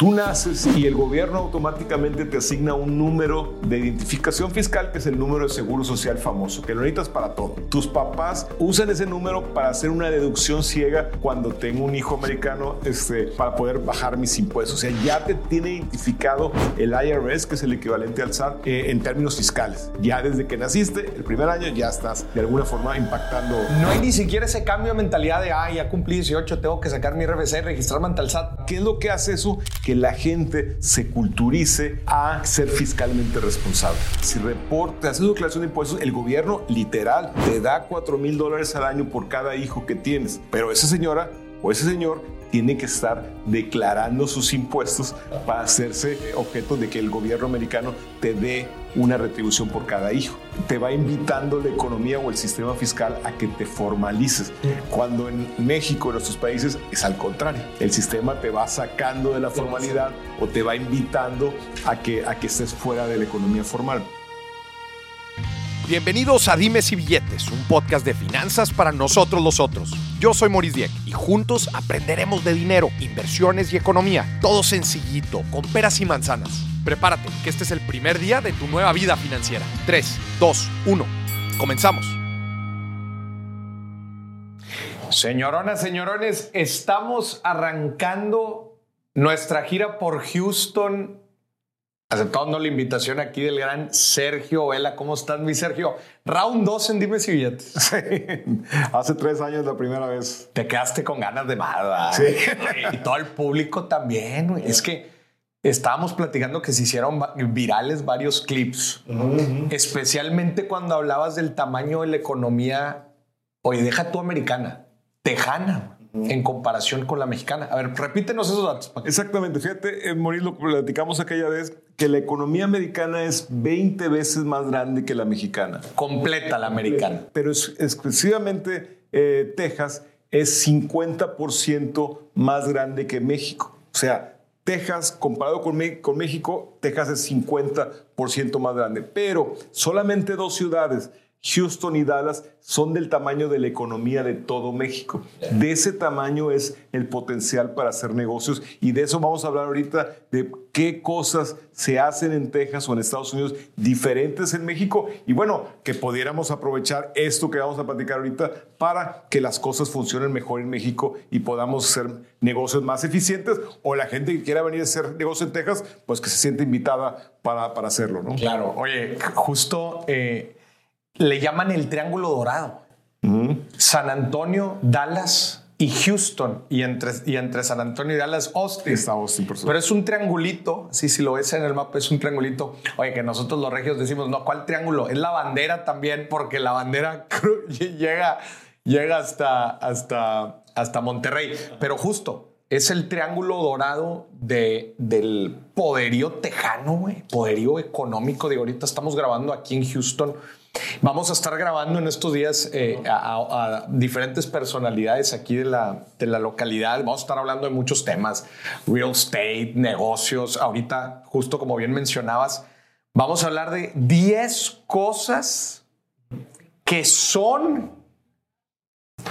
Tú naces y el gobierno automáticamente te asigna un número de identificación fiscal que es el número de seguro social famoso, que lo necesitas para todo. Tus papás usan ese número para hacer una deducción ciega cuando tengo un hijo americano este, para poder bajar mis impuestos. O sea, ya te tiene identificado el IRS, que es el equivalente al SAT, eh, en términos fiscales. Ya desde que naciste, el primer año, ya estás de alguna forma impactando. No hay ni siquiera ese cambio de mentalidad de, ah, ya cumplí 18, tengo que sacar mi RFC y registrarme ante el SAT. ¿Qué es lo que hace eso? Que la gente se culturice a ser fiscalmente responsable. Si reportas, haces declaración de impuestos, el gobierno literal te da 4 mil dólares al año por cada hijo que tienes. Pero esa señora o ese señor tiene que estar declarando sus impuestos para hacerse objeto de que el gobierno americano te dé una retribución por cada hijo. Te va invitando la economía o el sistema fiscal a que te formalices. Cuando en México, en nuestros países, es al contrario. El sistema te va sacando de la formalidad o te va invitando a que, a que estés fuera de la economía formal. Bienvenidos a Dimes y Billetes, un podcast de finanzas para nosotros los otros. Yo soy Maurice Dieck y juntos aprenderemos de dinero, inversiones y economía. Todo sencillito, con peras y manzanas. Prepárate, que este es el primer día de tu nueva vida financiera. 3, 2, 1. Comenzamos. Señoronas, señorones, estamos arrancando nuestra gira por Houston aceptando la invitación aquí del gran Sergio Vela. ¿Cómo estás, mi Sergio? Round 2 en Dime si billetes. Sí. Hace tres años la primera vez. Te quedaste con ganas de más, Sí. Y todo el público también. Es que estábamos platicando que se hicieron virales varios clips, especialmente cuando hablabas del tamaño de la economía. Oye, deja tu americana, tejana en comparación con la mexicana. A ver, repítenos esos datos. Exactamente, fíjate, eh, Morir, lo platicamos aquella vez, que la economía americana es 20 veces más grande que la mexicana. Completa la americana. Pero es, exclusivamente eh, Texas es 50% más grande que México. O sea, Texas, comparado con, con México, Texas es 50% más grande. Pero solamente dos ciudades Houston y Dallas son del tamaño de la economía de todo México. De ese tamaño es el potencial para hacer negocios y de eso vamos a hablar ahorita, de qué cosas se hacen en Texas o en Estados Unidos diferentes en México y bueno, que pudiéramos aprovechar esto que vamos a platicar ahorita para que las cosas funcionen mejor en México y podamos hacer negocios más eficientes o la gente que quiera venir a hacer negocio en Texas, pues que se siente invitada para, para hacerlo, ¿no? Claro, oye, justo... Eh le llaman el Triángulo Dorado. San Antonio, Dallas y Houston. Y entre, y entre San Antonio y Dallas, Austin. Está Austin, por Pero es un triangulito. Sí, si lo ves en el mapa, es un triangulito. Oye, que nosotros los regios decimos, no, ¿cuál triángulo? Es la bandera también, porque la bandera llega, llega hasta, hasta, hasta Monterrey. Pero justo, es el triángulo dorado de, del poderío tejano, güey. Poderío económico. De ahorita estamos grabando aquí en Houston Vamos a estar grabando en estos días eh, a, diferentes personalidades aquí de la, de la localidad. Vamos a estar hablando de muchos temas, real estate, negocios. Ahorita, justo como bien mencionabas, vamos a hablar de 10 cosas que son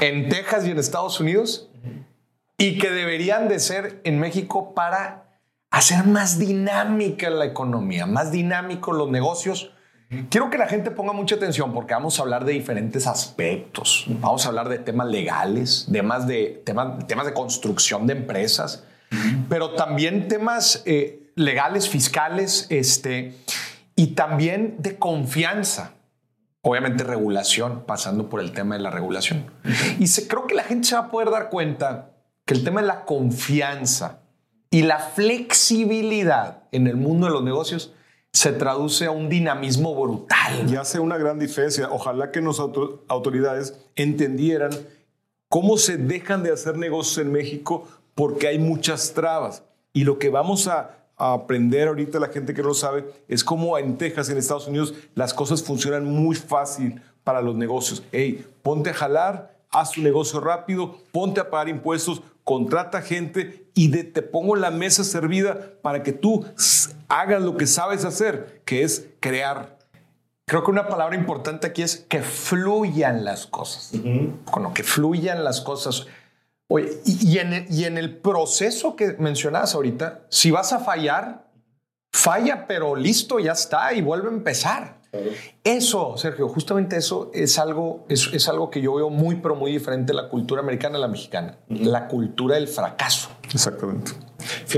en Texas y en Estados Unidos y que deberían de ser en México para hacer más dinámica la economía, más dinámicos los negocios Quiero que la gente ponga mucha atención porque vamos a hablar de diferentes aspectos. Vamos a hablar de temas legales, temas de, temas, temas de construcción de empresas, pero también temas eh, legales, fiscales, este, y también de confianza. Obviamente regulación, pasando por el tema de la regulación. Y creo que la gente se va a poder dar cuenta que el tema de la confianza y la flexibilidad en el mundo de los negocios se traduce a un dinamismo brutal. Y hace una gran diferencia. Ojalá que nuestras autoridades entendieran cómo se dejan de hacer negocios en México porque hay muchas trabas. Y lo que vamos a, aprender ahorita la gente que no lo sabe es cómo en Texas, en Estados Unidos, las cosas funcionan muy fácil para los negocios. Hey, ponte a jalar, haz tu negocio rápido, ponte a pagar impuestos, contrata gente y te pongo la mesa servida para que tú hagas lo que sabes hacer, que es crear. Creo que una palabra importante aquí es que fluyan las cosas. Con lo que fluyan las cosas. Oye, y, y en el, y en el proceso que mencionabas ahorita, si vas a fallar, falla, pero listo, ya está y vuelve a empezar. Eso, Sergio, justamente eso es algo, es, es algo que yo veo muy, pero muy diferente de la cultura americana a la mexicana. La cultura del fracaso. Exactamente.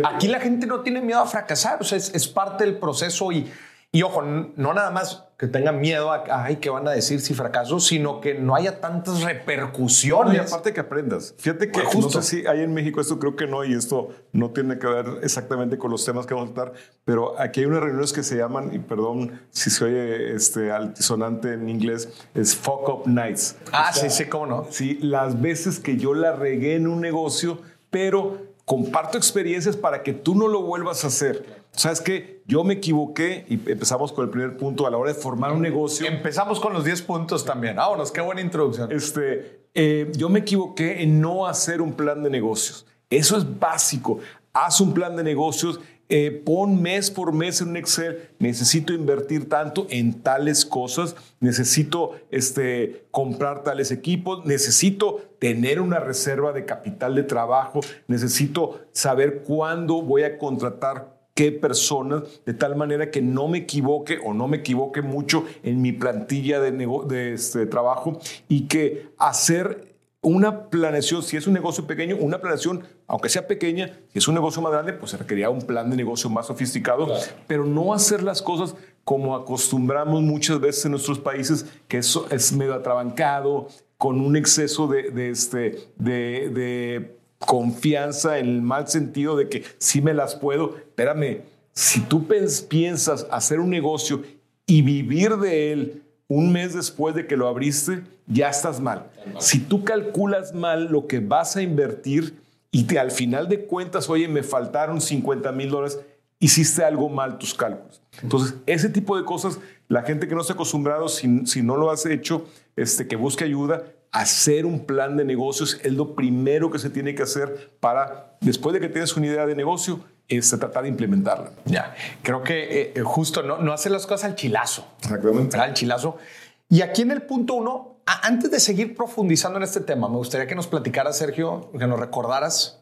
Aquí la gente no tiene miedo a fracasar, o sea, es, es parte del proceso y, y ojo, no nada más que tengan miedo a, ay, ¿qué van a decir si fracaso? Sino que no haya tantas No, y repercusiones. aparte que aprendas. Fíjate que justo. no sé si hay en México, esto creo que no, y esto no tiene que ver exactamente con los temas que vamos a tratar, pero aquí hay unas reuniones que se llaman, y perdón si se oye este, altisonante en inglés, es fuck up nights. ah, sí, sí, cómo no. Sí, las veces que yo la regué en un negocio, pero comparto experiencias para que tú no lo vuelvas a hacer. ¿Sabes qué? Yo me equivoqué y empezamos con el primer punto a la hora de formar un negocio. Empezamos con los 10 puntos también. Vámonos, qué buena introducción. Este, eh, yo me equivoqué en no hacer un plan de negocios. Eso es básico. Haz un plan de negocios, eh, pon mes por mes en un Excel. Necesito invertir tanto en tales cosas, necesito este, comprar tales equipos, necesito tener una reserva de capital de trabajo, necesito saber cuándo voy a contratar qué personas, de tal manera que no me equivoque o no me equivoque mucho en mi plantilla de, de este, trabajo y que hacer una planeación, si es un negocio pequeño, una planeación, aunque sea pequeña, si es un negocio más grande, pues se requería un plan de negocio más sofisticado, pero no hacer las cosas como acostumbramos muchas veces en nuestros países, que eso es medio atrabancado, con un exceso de, de este, de, de confianza en el mal sentido de que sí me las puedo. Espérame, si tú piensas hacer un negocio y vivir de él un mes después de que lo abriste, ya estás mal. Si tú calculas mal lo que vas a invertir y te, al final de cuentas, oye, me faltaron 50 mil dólares, hiciste algo mal tus cálculos. Entonces, ese tipo de cosas, la gente que no está acostumbrado, si, si no lo has hecho, este, que busque ayuda, hacer un plan de negocios es lo primero que se tiene que hacer para, después de que tienes una idea de negocio, este, tratar de implementarla. Ya, creo que eh, eh, justo no, no hacer las cosas al chilazo. Exactamente. Al chilazo. Y aquí en el punto uno, antes de seguir profundizando en este tema, me gustaría que nos platicaras, Sergio, que nos recordaras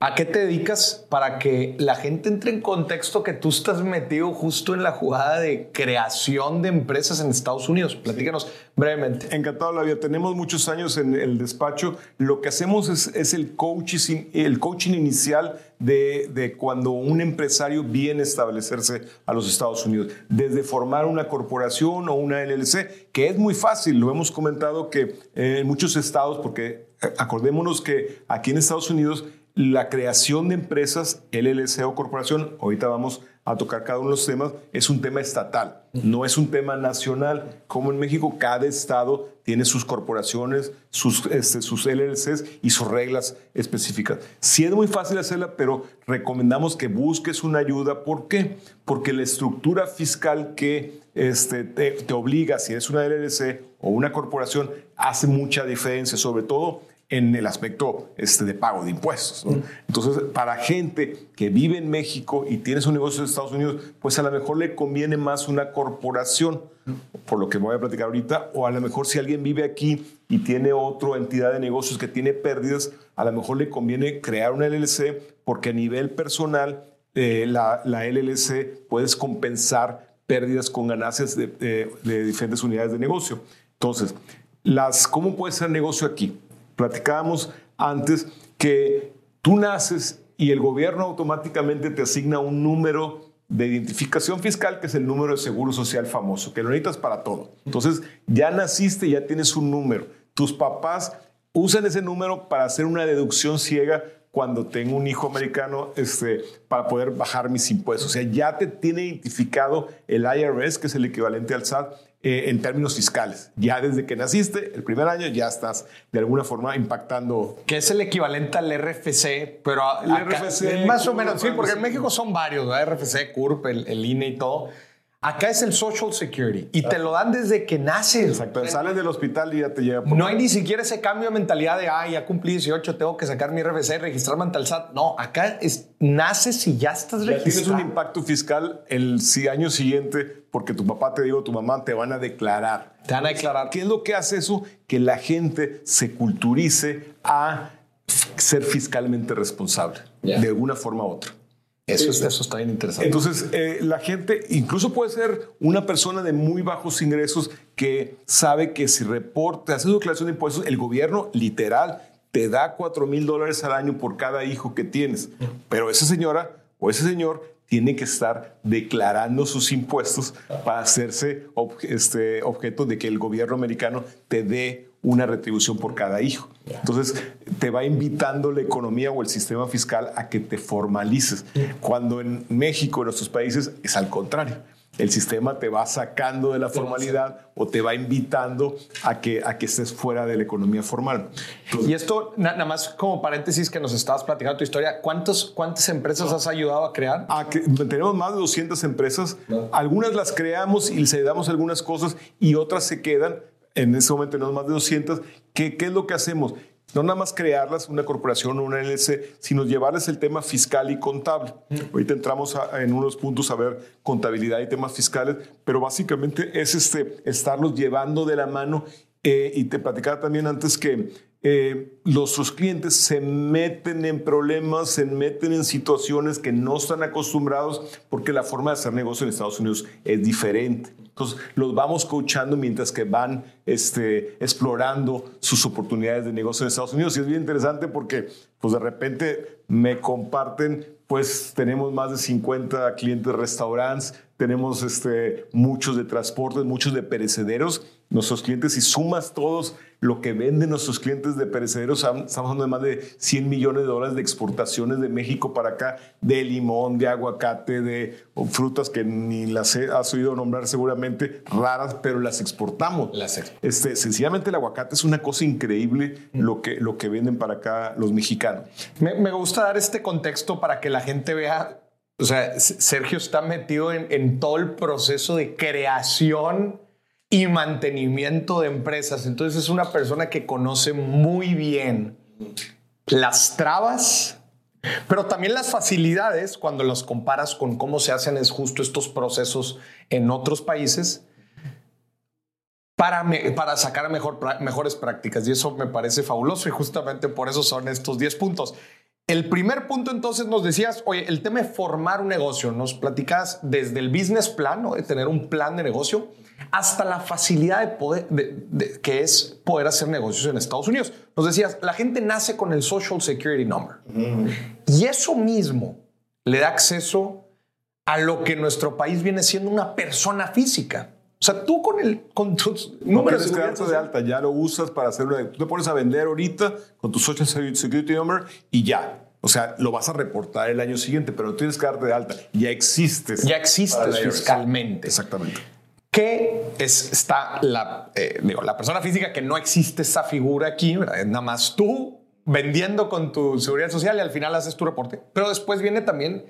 a qué te dedicas para que la gente entre en contexto que tú estás metido justo en la jugada de creación de empresas en Estados Unidos. Platícanos brevemente. Encantado, la vida. Tenemos muchos años en el despacho. Lo que hacemos es, es el, coaching, el coaching inicial de, de cuando un empresario viene a establecerse a los Estados Unidos. Desde formar una corporación o una LLC, que es muy fácil. Lo hemos comentado que en muchos estados, porque eh, acordémonos que aquí en Estados Unidos la creación de empresas, LLC o corporación, ahorita vamos a tocar cada uno de los temas, es un tema estatal, no es un tema nacional. Como en México, cada estado tiene sus corporaciones, sus, este, LLCs y sus reglas específicas. Sí es muy fácil hacerla, pero recomendamos que busques una ayuda. ¿Por qué? Porque la estructura fiscal que este, te, te obliga, si eres una LLC o una corporación, hace mucha diferencia, sobre todo en el aspecto este, de pago de impuestos. Entonces, para gente que vive en México y tiene su negocio en Estados Unidos, pues a lo mejor le conviene más una corporación, por lo que voy a platicar ahorita, o a lo mejor si alguien vive aquí y tiene otra entidad de negocios que tiene pérdidas, a lo mejor le conviene crear una LLC porque a nivel personal eh, la, la LLC puedes compensar pérdidas con ganancias de, de- de diferentes unidades de negocio. Entonces, las, ¿cómo puede ser negocio aquí? Platicábamos antes que tú naces y el gobierno automáticamente te asigna un número de identificación fiscal, que es el número de seguro social famoso, que lo necesitas para todo. Entonces, ya naciste, ya tienes un número. Tus papás usan ese número para hacer una deducción ciega cuando tengo un hijo americano este, para poder bajar mis impuestos. O sea, ya te tiene identificado el IRS, que es el equivalente al SAT, eh, en términos fiscales. Ya desde que naciste, el primer año, ya estás de alguna forma impactando. Que es el equivalente al RFC, pero a- El acá- RFC, más o menos, sí, porque en. México son varios, ¿verdad? RFC, CURP, el, el INE y todo. Acá es el Social Security y te lo dan desde que naces. Exacto. Sales del hospital y ya te llega. por- No hay ni siquiera ese cambio de mentalidad de, ah, ya cumplí 18, tengo que sacar mi RFC y registrarme ante el SAT. No, acá es, naces y ya estás Ya tienes registrado. un impacto fiscal el año siguiente porque tu papá te digo, tu mamá te van a declarar. Te van a declarar. ¿Qué es lo que hace eso? Que la gente se culturice a ser fiscalmente responsable, de alguna forma u otra. Eso, es- eso está bien interesante. Entonces, eh, la gente, incluso puede ser una persona de muy bajos ingresos que sabe que si reporta, hace su declaración de impuestos, el gobierno literal te da 4 mil dólares al año por cada hijo que tienes. Pero esa señora o ese señor tiene que estar declarando sus impuestos para hacerse ob- este, objeto de que el gobierno americano te dé una retribución por cada hijo. Entonces, te va invitando la economía o el sistema fiscal a que te formalices. Cuando en México, en nuestros países, es al contrario. El sistema te va sacando de la formalidad o te va invitando a que, a que estés fuera de la economía formal. y esto, na- nada más como paréntesis que nos estabas platicando tu historia, ¿cuántos, ¿cuántas empresas has ayudado a crear? a que tenemos más de 200 empresas. Algunas las creamos y les ayudamos algunas cosas y otras se quedan. En ese momento tenemos más de 200. ¿Qué, qué es lo que hacemos? No nada más crearlas, una corporación o una LLC, sino llevarles el tema fiscal y contable. Ahorita entramos a- en unos puntos a ver contabilidad y temas fiscales, pero básicamente es este, estarlos llevando de la mano. Eh, y te platicaba también antes que eh, nuestros clientes se meten en problemas, se meten en situaciones que no están acostumbrados porque la forma de hacer negocio en Estados Unidos es diferente. Entonces, los vamos coachando mientras que van este, explorando sus oportunidades de negocio en Estados Unidos. Y es bien interesante porque, pues de repente me comparten, pues tenemos más de 50 clientes de restaurantes, tenemos este, muchos de transportes, muchos de perecederos. Nuestros clientes, si sumas todos lo que venden nuestros clientes de perecederos, estamos hablando de más de 100 millones de dólares de exportaciones de México para acá, de limón, de aguacate, de frutas que ni las he- has oído nombrar seguramente, raras, pero las exportamos. Las Este, sencillamente el aguacate es una cosa increíble lo que, lo que venden para acá los mexicanos. Me, me gusta dar este contexto para que la gente vea, o sea, Sergio está metido en, en todo el proceso de creación y mantenimiento de empresas. Entonces es una persona que conoce muy bien las trabas, pero también las facilidades cuando los comparas con cómo se hacen es justo estos procesos en otros países para, para sacar mejor, mejores prácticas. Y eso me parece fabuloso y justamente por eso son estos 10 puntos. El primer punto entonces nos decías, oye, el tema de formar un negocio, nos platicas desde el business plan, ¿no? de tener un plan de negocio, hasta la facilidad de poder, de- de- que es poder hacer negocios en Estados Unidos. Nos decías, la gente nace con el Social Security Number. Y eso mismo le da acceso a lo que en nuestro país viene siendo una persona física. O sea, tú con, el, con tus No números darte de alta, ya lo usas para hacer una... Tú te pones a vender ahorita con tu Social Security Number y ya. O sea, lo vas a reportar el año siguiente, pero tienes que darte de alta. Ya existes. Ya existes fiscalmente. Exactamente. Es, está la, eh, digo, la persona física que no existe esa figura aquí, nada más tú vendiendo con tu seguridad social y al final haces tu reporte. Pero después viene también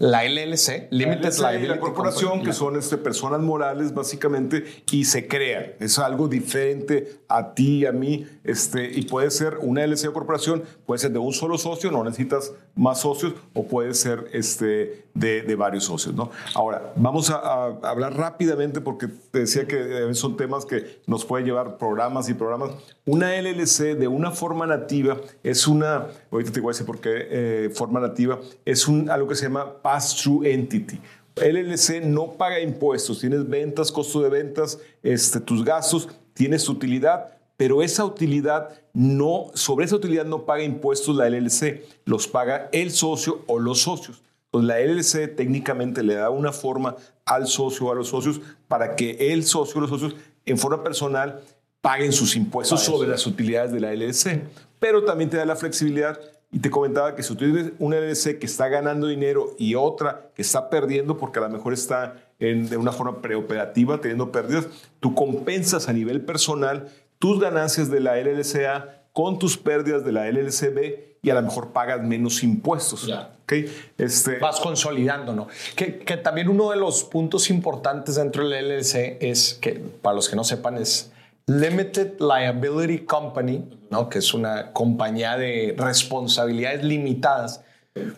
la LLC, Limited LLC Liability la corporación, Company. que son este, personas morales básicamente, y se crean. Es algo diferente a ti y a mí. Este, y puede ser una LLC o corporación, puede ser de un solo socio, no necesitas más socios, o puede ser este, de, de varios socios. ¿no? Ahora, vamos a, a hablar rápidamente, porque te decía que eh, son temas que nos pueden llevar programas y programas. Una LLC de una forma nativa es una, ahorita te voy a decir por qué eh, forma nativa, es un, algo que se llama pass-through entity. LLC no paga impuestos, tienes ventas, costo de ventas, este, tus gastos, tienes utilidad, pero esa utilidad no, sobre esa utilidad no paga impuestos la LLC, los paga el socio o los socios. Entonces la LLC técnicamente le da una forma al socio o a los socios para que el socio o los socios en forma personal paguen sus impuestos sobre las utilidades de la LLC. Pero también te da la flexibilidad y te comentaba que si tú tienes una LLC que está ganando dinero y otra que está perdiendo porque a lo mejor está en- de una forma preoperativa teniendo pérdidas, tú compensas a nivel personal tus ganancias de la LLCA con tus pérdidas de la LLCB y a lo mejor pagas menos impuestos. Ya. ¿ok? Este, Vas consolidando, ¿no? Que, que también uno de los puntos importantes dentro del LLC es que, para los que no sepan, es Limited Liability Company, ¿no? Que es una compañía de responsabilidades limitadas.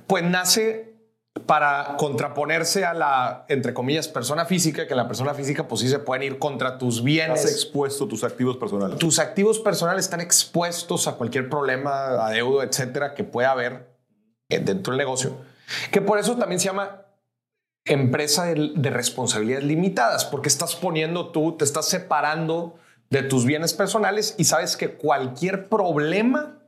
Pues nace para contraponerse a la, entre comillas, persona física, que la persona física pues sí se pueden ir contra tus bienes. Has expuesto tus activos personales. Tus activos personales están expuestos a cualquier problema, adeudo, etcétera, que pueda haber eh, dentro del negocio. Que por eso también se llama empresa de, de responsabilidades limitadas, porque estás poniendo tú, te estás separando de tus bienes personales y sabes que cualquier problema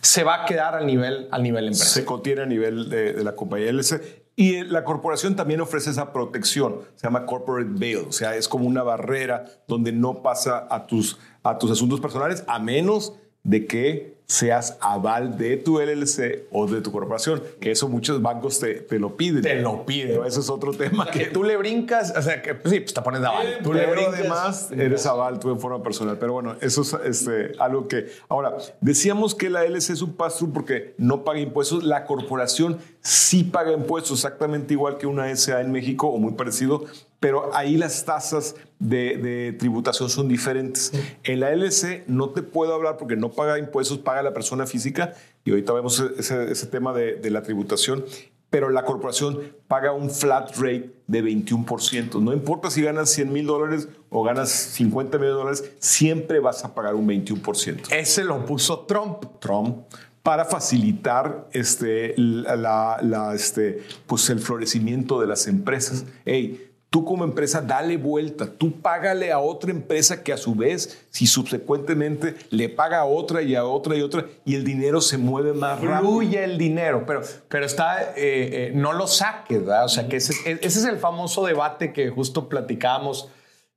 se va a quedar al nivel, al nivel empresa. Se contiene a nivel de, la compañía LC. Y la corporación también ofrece esa protección, se llama corporate bail, o sea, es como una barrera donde no pasa a tus, a tus asuntos personales a menos de que seas aval de tu LLC o de tu corporación, que eso muchos bancos te, te lo piden. Te lo piden. Pero eso es otro tema. Que tú le brincas, o sea, que pues sí, pues te pones de aval. Eh, tú le brincas. además eres aval tú en forma personal. Pero bueno, eso es este, algo que... Ahora, decíamos que la LC es un pass-through porque no paga impuestos. La corporación sí paga impuestos, exactamente igual que una SA en México o muy parecido, pero ahí las tasas de, de tributación son diferentes. En la LC no te puedo hablar porque no paga impuestos, paga la persona física y ahorita vemos ese, ese tema de, de la tributación pero la corporación paga un flat rate de 21%. No importa si ganas 100 mil dólares o ganas 50 mil dólares, siempre vas a pagar un 21%. Ese lo puso Trump. Trump para facilitar este, la, la, este, pues el florecimiento de las empresas. Hey, Tú como empresa dale vuelta, tú págale a otra empresa que a su vez, si subsecuentemente le paga a otra y a otra y otra y el dinero se mueve más rápido. Fluye el dinero, pero, pero está, eh, eh, no lo saques, ¿verdad? O sea, que ese, ese, es el famoso debate que justo platicábamos,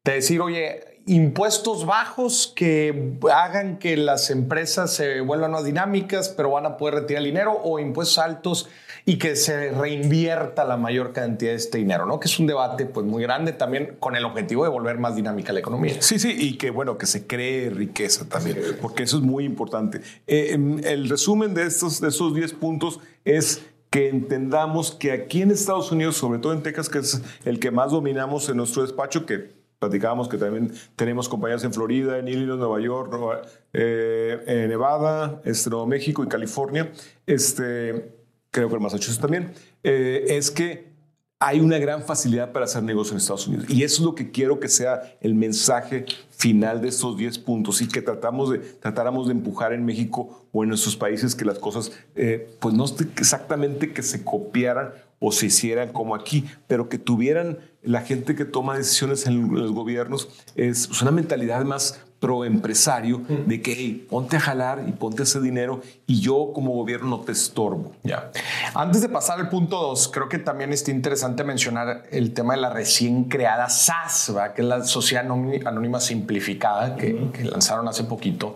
de decir, oye, impuestos bajos que hagan que las empresas se vuelvan más dinámicas, pero van a poder retirar el dinero, o impuestos altos y que se reinvierta la mayor cantidad de este dinero, ¿no? Que es un debate pues muy grande también con el objetivo de volver más dinámica la economía. Sí, sí, y que bueno, que se cree riqueza también, porque eso es muy importante. Eh, el resumen de estos, de esos 10 puntos es que entendamos que aquí en Estados Unidos, sobre todo en Texas, que es el que más dominamos en nuestro despacho, que platicábamos que también tenemos compañías en Florida, en Illinois, Nueva York, Nueva, eh, en Nevada, este, Nuevo México y California, este, creo que en Massachusetts también, eh, es que hay una gran facilidad para hacer negocio en Estados Unidos. Y eso es lo que quiero que sea el mensaje final de estos 10 puntos y que tratamos de, tratáramos de empujar en México o en nuestros países que las cosas, eh, pues no exactamente que se copiaran o se hicieran como aquí, pero que tuvieran la gente que toma decisiones en los gobiernos es una mentalidad más pro empresario de que hey, ponte a jalar y ponte ese dinero y yo como gobierno no te estorbo. Ya. Antes de pasar al punto 2, creo que también está interesante mencionar el tema de la recién creada SAS, ¿verdad? que es la Sociedad Anónima Simplificada que, uh -huh. que lanzaron hace poquito,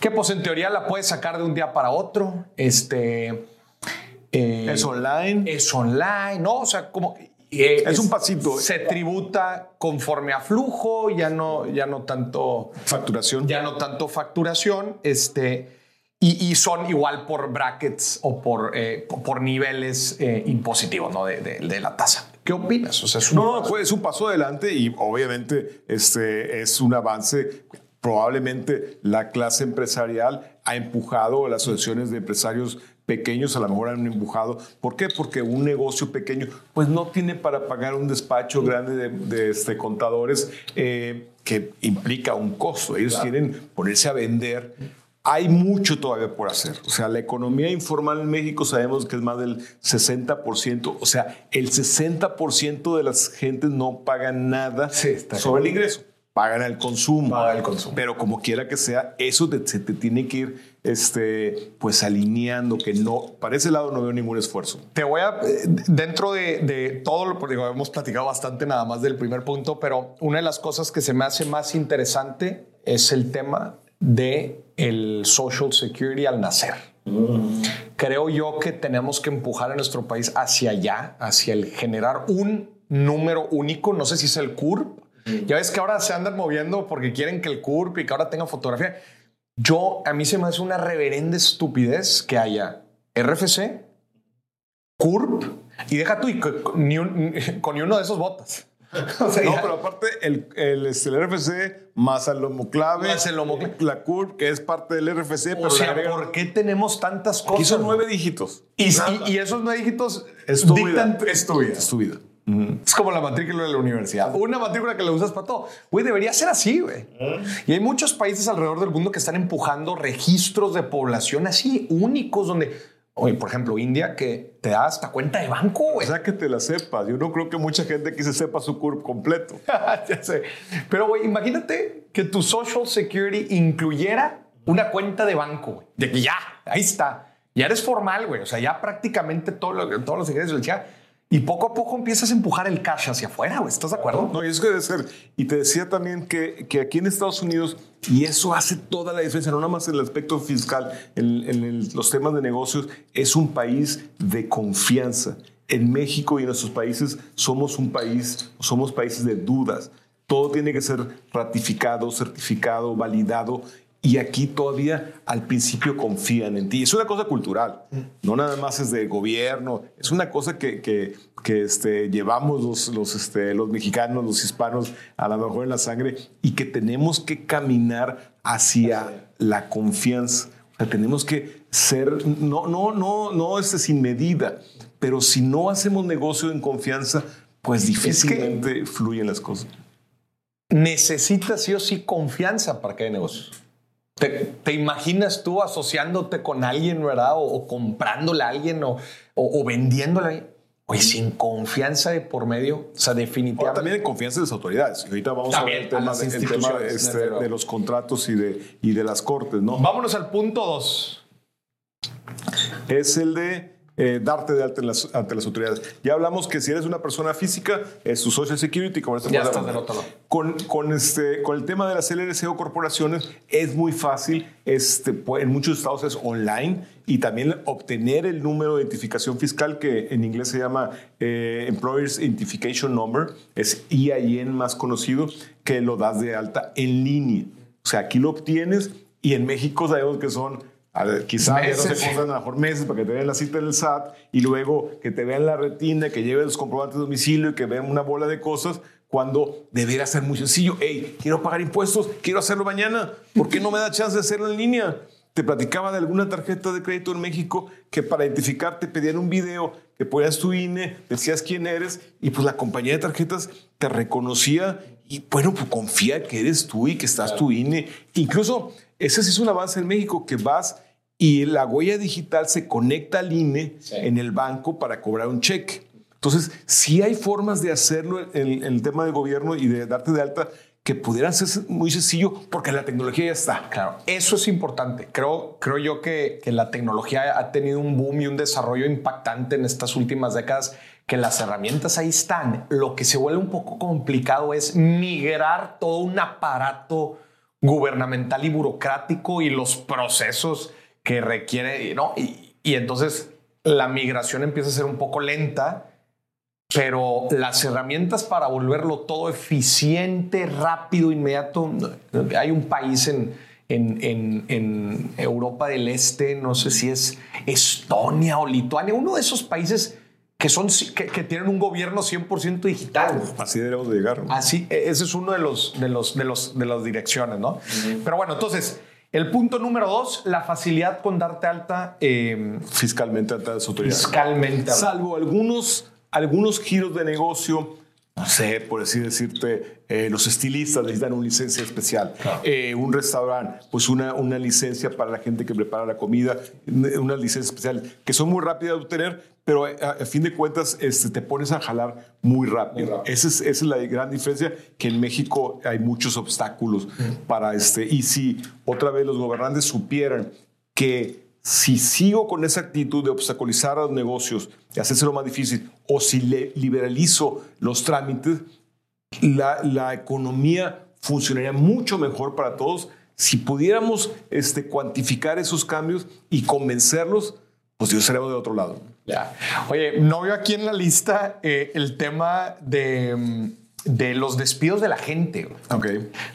que pues en teoría la puedes sacar de un día para otro. Este, eh, es online. Es online, ¿no? O sea, como... Eh, es, un pasito. Se tributa conforme a flujo, ya no, ya no tanto facturación. Ya no tanto facturación. Este, y, y son igual por brackets o por, eh, por niveles eh, impositivos ¿no? de, de, de, la tasa. ¿Qué opinas? O sea, es un no, no, pues es un paso adelante y obviamente este, es un avance. Probablemente la clase empresarial ha empujado a las asociaciones de empresarios pequeños a lo mejor han empujado. ¿Por qué? Porque un negocio pequeño pues no tiene para pagar un despacho grande de, de este, contadores eh, que implica un costo. Ellos claro. quieren ponerse a vender. Hay mucho todavía por hacer. O sea, la economía informal en México sabemos que es más del 60%. O sea, el 60% de las gentes no pagan nada sí, sobre el ingreso. Pagan el consumo. Paga el consumo. Pero como quiera que sea, eso te, se te tiene que ir este, pues alineando, que no, para ese lado no veo ningún esfuerzo. Te voy a, dentro de, de todo lo, porque hemos platicado bastante nada más del primer punto, pero una de las cosas que se me hace más interesante es el tema de el Social Security al nacer. Mm. Creo yo que tenemos que empujar a nuestro país hacia allá, hacia el generar un número único, no sé si es el CURP, mm. ya ves que ahora se andan moviendo porque quieren que el CURP y que ahora tenga fotografía. Yo, a mí se me hace una reverenda estupidez que haya RFC, CURP, y deja tú, y con, ni, un, con ni uno de esos votas. O sea, No, ya- pero aparte, el, el, este, el RFC más el homoclave, Más el homoclave. la CURP, que es parte del RFC, o pero sea, agregan- ¿por qué tenemos tantas cosas? Aquí son nueve dígitos. Y, y- y esos nueve dígitos Es tu dictan vida. es tu vida. Es tu vida. Es como la matrícula de la universidad. Una matrícula que la usas para todo. Güey, debería ser así, güey. Y hay muchos países alrededor del mundo que están empujando registros de población así únicos donde, oye, por ejemplo, India que te da hasta cuenta de banco, O güey. sea, que te la sepas. Yo no creo que mucha gente aquí se sepa su CURP completo. ya sé. Pero, güey, imagínate que tu Social Security incluyera una cuenta de banco, güey. De que ya, ahí está. Ya eres formal, güey. O sea, ya prácticamente todo lo, todos los ingresos del. Y poco a poco empiezas a empujar el cash hacia afuera. ¿Estás de acuerdo? No, y eso debe ser. Y te decía también que, que aquí en Estados Unidos, y eso hace toda la diferencia, no nada más en el aspecto fiscal, en, los temas de negocios, es un país de confianza. En México y en nuestros países somos un país, somos países de dudas. Todo tiene que ser ratificado, certificado, validado. Y aquí todavía al principio confían en ti. Es una cosa cultural, no nada más es de gobierno, es una cosa que, que, que, este, llevamos los, los, este, los mexicanos, los hispanos, a lo mejor en la sangre, y que tenemos que caminar hacia la confianza. O sea, tenemos que ser, no, no, no, no este, sin medida, pero si no hacemos negocio en confianza, pues difícilmente fluyen las cosas. necesitas sí o sí confianza para que haya negocios. ¿Te, te imaginas tú asociándote con alguien, verdad? O, o comprándole a alguien o, o, o vendiéndole a alguien. Oye, sin confianza de por medio, o sea, definitivamente. también en confianza de las autoridades. Y ahorita vamos También, a ver el tema, las de, el tema instituciones, este, de los contratos y de, y de las cortes, ¿no? Vámonos al punto dos. Es el de eh, darte de alta las- ante las autoridades. Ya hablamos que si eres una persona física, es tu Social Security. Con este Ya estás del otro lado. Con, con, este, con el tema de las LLC o corporaciones es muy fácil. Este, pu- en muchos estados es online y también obtener el número de identificación fiscal que en inglés se llama eh, Employers Identification Number, es EIN más conocido, que lo das de alta en línea. O sea, aquí lo obtienes y en México sabemos que son a ver, quizá ya no se contan a lo mejor meses para que te vean la cita del SAT y luego que te vean la retina, que lleven los comprobantes de domicilio y que vean una bola de cosas cuando debería ser muy sencillo. Hey, quiero pagar impuestos, quiero hacerlo mañana. ¿Por qué no me da chance de hacerlo en línea? Te platicaba de alguna tarjeta de crédito en México que para identificarte pedían un video que ponías tu INE, decías quién eres y pues la compañía de tarjetas te reconocía y bueno, pues confía que eres tú y que estás tu INE. Incluso ese sí es un avance en México que vas y la huella digital se conecta al INE en el banco para cobrar un cheque. Entonces, sí hay formas de hacerlo en, en el tema del gobierno y de darte de alta que pudieran ser muy sencillo porque la tecnología ya está. Claro, eso es importante. Creo, creo yo que, que la tecnología ha tenido un boom y un desarrollo impactante en estas últimas décadas, que las herramientas ahí están. Lo que se vuelve un poco complicado es migrar todo un aparato gubernamental y burocrático y los procesos que requiere, ¿no? Y, y entonces la migración empieza a ser un poco lenta pero las herramientas para volverlo todo eficiente, rápido, inmediato. Hay un país en, en, en- en Europa del Este, no sé si es Estonia o Lituania, uno de esos países que, son, que, que tienen un gobierno 100% digital. Así debemos de llegar. ¿no? Así, e- ese es uno de los de los de los de las direcciones, ¿no? Pero bueno, entonces el punto número dos, la facilidad con darte alta eh, Fiscalmente ante las autoridades. fiscalmente. Salvo algunos, algunos giros de negocio, no sé, por así decirte, eh, los estilistas necesitan una licencia especial. Eh, un restaurante, pues una, una licencia para la gente que prepara la comida, una licencia especial, que son muy rápidas de obtener, pero a, a fin de cuentas este, te pones a jalar muy rápido. Esa, es, esa es la gran diferencia, que en México hay muchos obstáculos para este. Y si otra vez los gobernantes supieran que si sigo con esa actitud de obstaculizar los negocios y hacérselo más difícil, o si le liberalizo los trámites, la, economía funcionaría mucho mejor para todos. Si pudiéramos este, cuantificar esos cambios y convencerlos, pues yo estaríamos del otro lado. Oye, no veo aquí en la lista eh, el tema de, mm, de los despidos de la gente. Ok.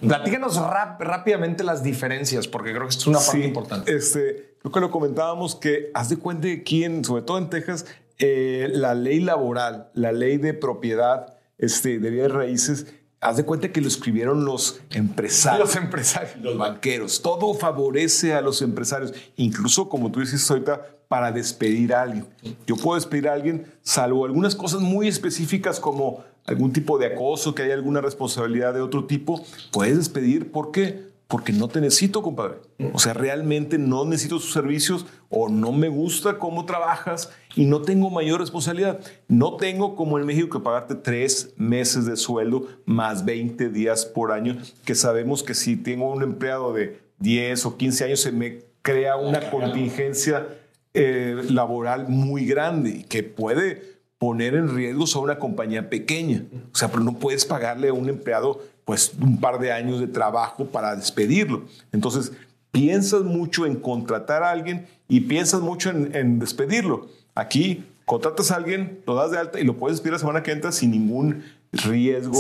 Platícanos rápidamente las diferencias, porque creo que esto es una parte Sí, importante. Este, creo que lo comentábamos que haz de cuenta en, sobre todo en Texas, eh, la ley laboral, la ley de propiedad este, de bienes raíces, haz de cuenta que lo escribieron los empresarios. Los empresarios. Los banqueros. Todo favorece a los empresarios. Incluso, como tú dices ahorita, para despedir a alguien. Yo puedo despedir a alguien, salvo algunas cosas muy específicas como algún tipo de acoso, que hay alguna responsabilidad de otro tipo, puedes despedir. ¿Por qué? Porque no te necesito, compadre. O sea, realmente no necesito sus servicios o no me gusta cómo trabajas y no tengo mayor responsabilidad. No tengo, como en México, que pagarte tres meses de sueldo más 20 días por año, que sabemos que si tengo un empleado de 10 o 15 años se me crea una contingencia eh, laboral muy grande y que puede poner en riesgo a una compañía pequeña. O sea, pero no puedes pagarle a un empleado pues un par de años de trabajo para despedirlo. Entonces, piensas mucho en contratar a alguien y piensas mucho en, despedirlo. Aquí contratas a alguien, lo das de alta y lo puedes despedir la semana que entra sin ningún riesgo.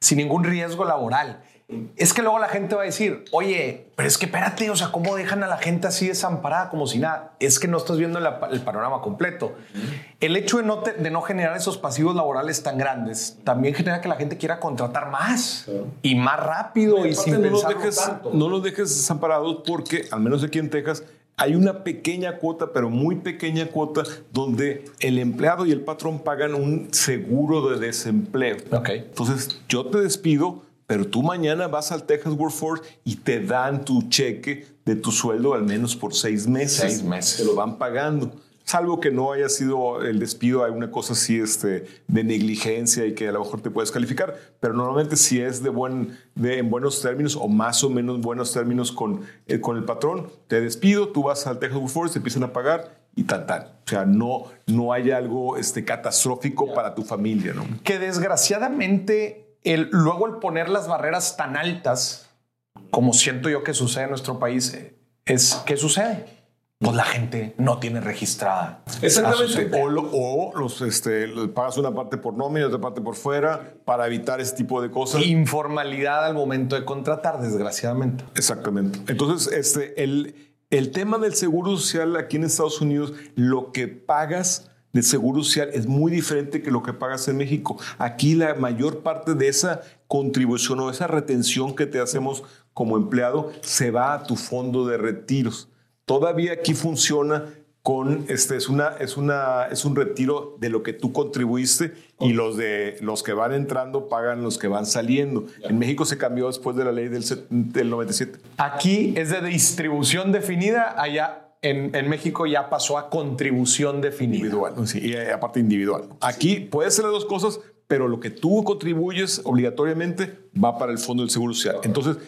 sin ningún riesgo laboral. Es que luego la gente va a decir, oye, pero es que espérate, o sea, ¿cómo dejan a la gente así desamparada como si nada? Es que no estás viendo el panorama completo. El hecho de no, de no generar esos pasivos laborales tan grandes también genera que la gente quiera contratar más y más rápido y, sin no los, dejes, no los dejes desamparados porque, al menos aquí en Texas, hay una pequeña cuota, pero muy pequeña cuota, donde el empleado y el patrón pagan un seguro de desempleo. Okay. Entonces, yo te despido pero tú mañana vas al Texas Workforce y te dan tu cheque de tu sueldo al menos por seis meses. Seis meses. Te lo van pagando. Salvo que no haya sido el despido, hay una cosa así este, de negligencia y que a lo mejor te puedes calificar, pero normalmente si es de, buen, de en buenos términos o más o menos buenos términos con, eh, con el patrón, te despido, tú vas al Texas Workforce, te empiezan a pagar y tal, tal. O sea, no, no hay algo este, catastrófico para tu familia. ¿no? Que desgraciadamente luego el poner las barreras tan altas, como siento yo que sucede en nuestro país, es ¿qué sucede? Pues la gente no tiene registrada. Exactamente. O, los, este, pagas una parte por nómina y otra parte por fuera para evitar ese tipo de cosas. Informalidad al momento de contratar, desgraciadamente. Exactamente. Entonces, este, el, el tema del seguro social aquí en Estados Unidos, lo que pagas de seguro social es muy diferente que lo que pagas en México. Aquí la mayor parte de esa contribución o esa retención que te hacemos como empleado se va a tu fondo de retiros. Todavía aquí funciona con este es una es una es un retiro de lo que tú contribuiste y los de los que van entrando pagan los que van saliendo. En México se cambió después de la ley del, del 97. Aquí es de distribución definida, allá en, México ya pasó a contribución definida. Individual, sí, y eh, aparte individual. Aquí puede ser las dos cosas, pero lo que tú contribuyes obligatoriamente va para el Fondo del Seguro Social. Entonces,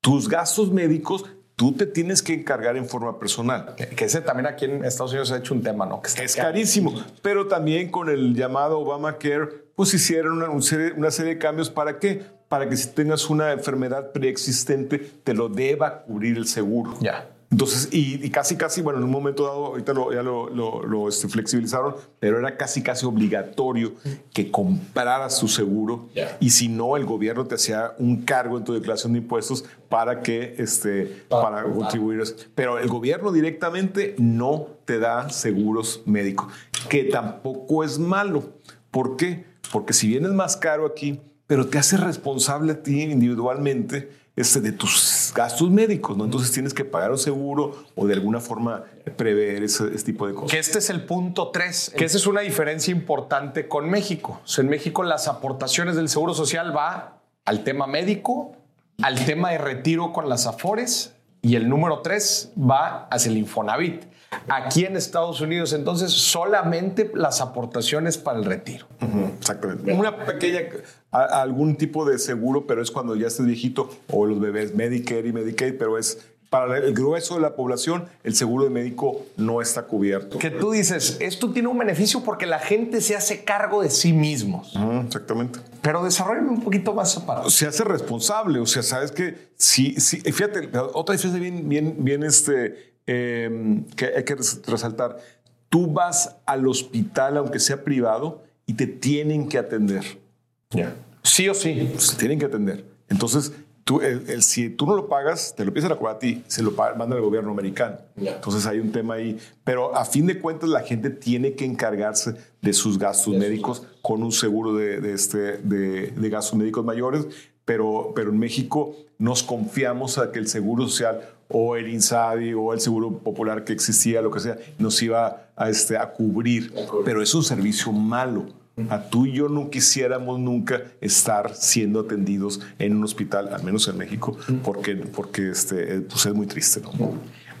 tus gastos médicos tú te tienes que encargar en forma personal. Que, ese también aquí en Estados Unidos se ha hecho un tema, ¿no? Que es carísimo, pero también con el llamado Obamacare, pues hicieron una, una, serie, una serie de cambios. ¿Para qué? Para que si tengas una enfermedad preexistente, te lo deba cubrir el seguro. Ya. Entonces, y, casi, casi, bueno, en un momento dado, ahorita ya lo, lo, este, flexibilizaron, pero era casi, casi obligatorio que compraras tu seguro y si no, el gobierno te hacía un cargo en tu declaración de impuestos para que, este, para, contribuir. Pero el gobierno directamente no te da seguros médicos, que tampoco es malo. ¿Por qué? Porque si bien es más caro aquí, pero te hace responsable a ti individualmente, este, de tus gastos médicos, ¿no? Entonces tienes que pagar un seguro o de alguna forma prever ese, tipo de cosas. Que este es el punto 3, que esa es una diferencia importante con México. en México las aportaciones del Seguro Social va al tema médico, al tema de retiro con las AFORES y el número 3 va hacia el Infonavit. Aquí en Estados Unidos, entonces, solamente las aportaciones para el retiro. exactamente. Una pequeña, algún tipo de seguro, pero es cuando ya estés viejito, o los bebés, Medicare y Medicaid, pero es para el grueso de la población, el seguro de médico no está cubierto. Que tú dices, esto tiene un beneficio porque la gente se hace cargo de sí mismos. exactamente. Pero desarrollame un poquito más separado. Se hace responsable, o sea, sabes que sí, sí, fíjate, otra diferencia bien, bien, bien, este, Em, que hay que resaltar. Tú vas al hospital, aunque sea privado, y te tienen que atender. Sí o sí. Se tienen que atender. Entonces, tú, el, si tú no lo pagas, te lo empiezan a cobrar a ti, se lo manda el gobierno americano. Entonces hay un tema ahí. Pero a fin de cuentas, la gente tiene que encargarse de sus gastos médicos con un seguro de, este, de, gastos médicos mayores. Pero, pero en México nos confiamos a que el seguro social o el INSABI o el seguro popular que existía, lo que sea, nos iba a, este, a cubrir. Pero es un servicio malo a tú y yo no quisiéramos nunca estar siendo atendidos en un hospital, al menos en México, porque, porque este, pues es muy triste.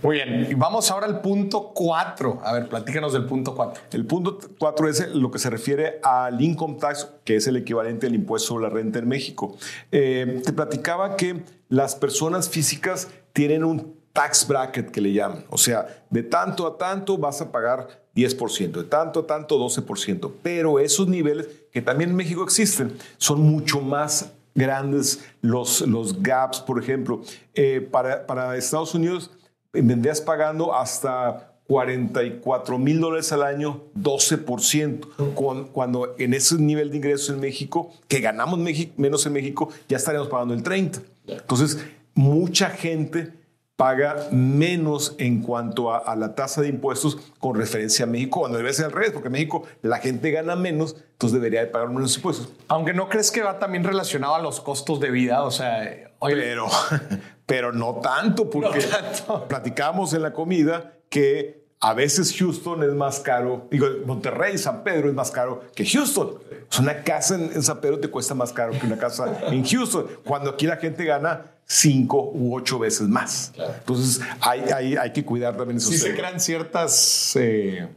Muy bien, y vamos ahora al punto 4. A ver, platícanos del punto 4. El punto 4 es lo que se refiere al income tax, que es el equivalente al impuesto sobre la renta en México. Eh, te platicaba que las personas físicas tienen un tax bracket que le llaman. O sea, de tanto a tanto vas a pagar 10%, de tanto a tanto 12%. Pero esos niveles que también en México existen son mucho más grandes los, los gaps, por ejemplo. Eh, para, para Estados Unidos vendrías pagando hasta 44 mil dólares al año, 12%, cuando en ese nivel de ingresos en México, que ganamos menos en México, ya estaríamos pagando el 30%. Entonces, mucha gente paga menos en cuanto a, la tasa de impuestos con referencia a México, cuando debe ser al revés, porque en México la gente gana menos, entonces debería de pagar menos impuestos. Aunque no crees que va también relacionado a los costos de vida, o sea... Pero, pero no tanto, porque platicamos en la comida que a veces Houston es más caro, digo, Monterrey, San Pedro es más caro que Houston. una casa en, en San Pedro te cuesta más caro que una casa en Houston, cuando aquí la gente gana cinco u ocho veces más. Entonces hay, hay, hay, que cuidar también esos Sí se crean ciertas... Eh,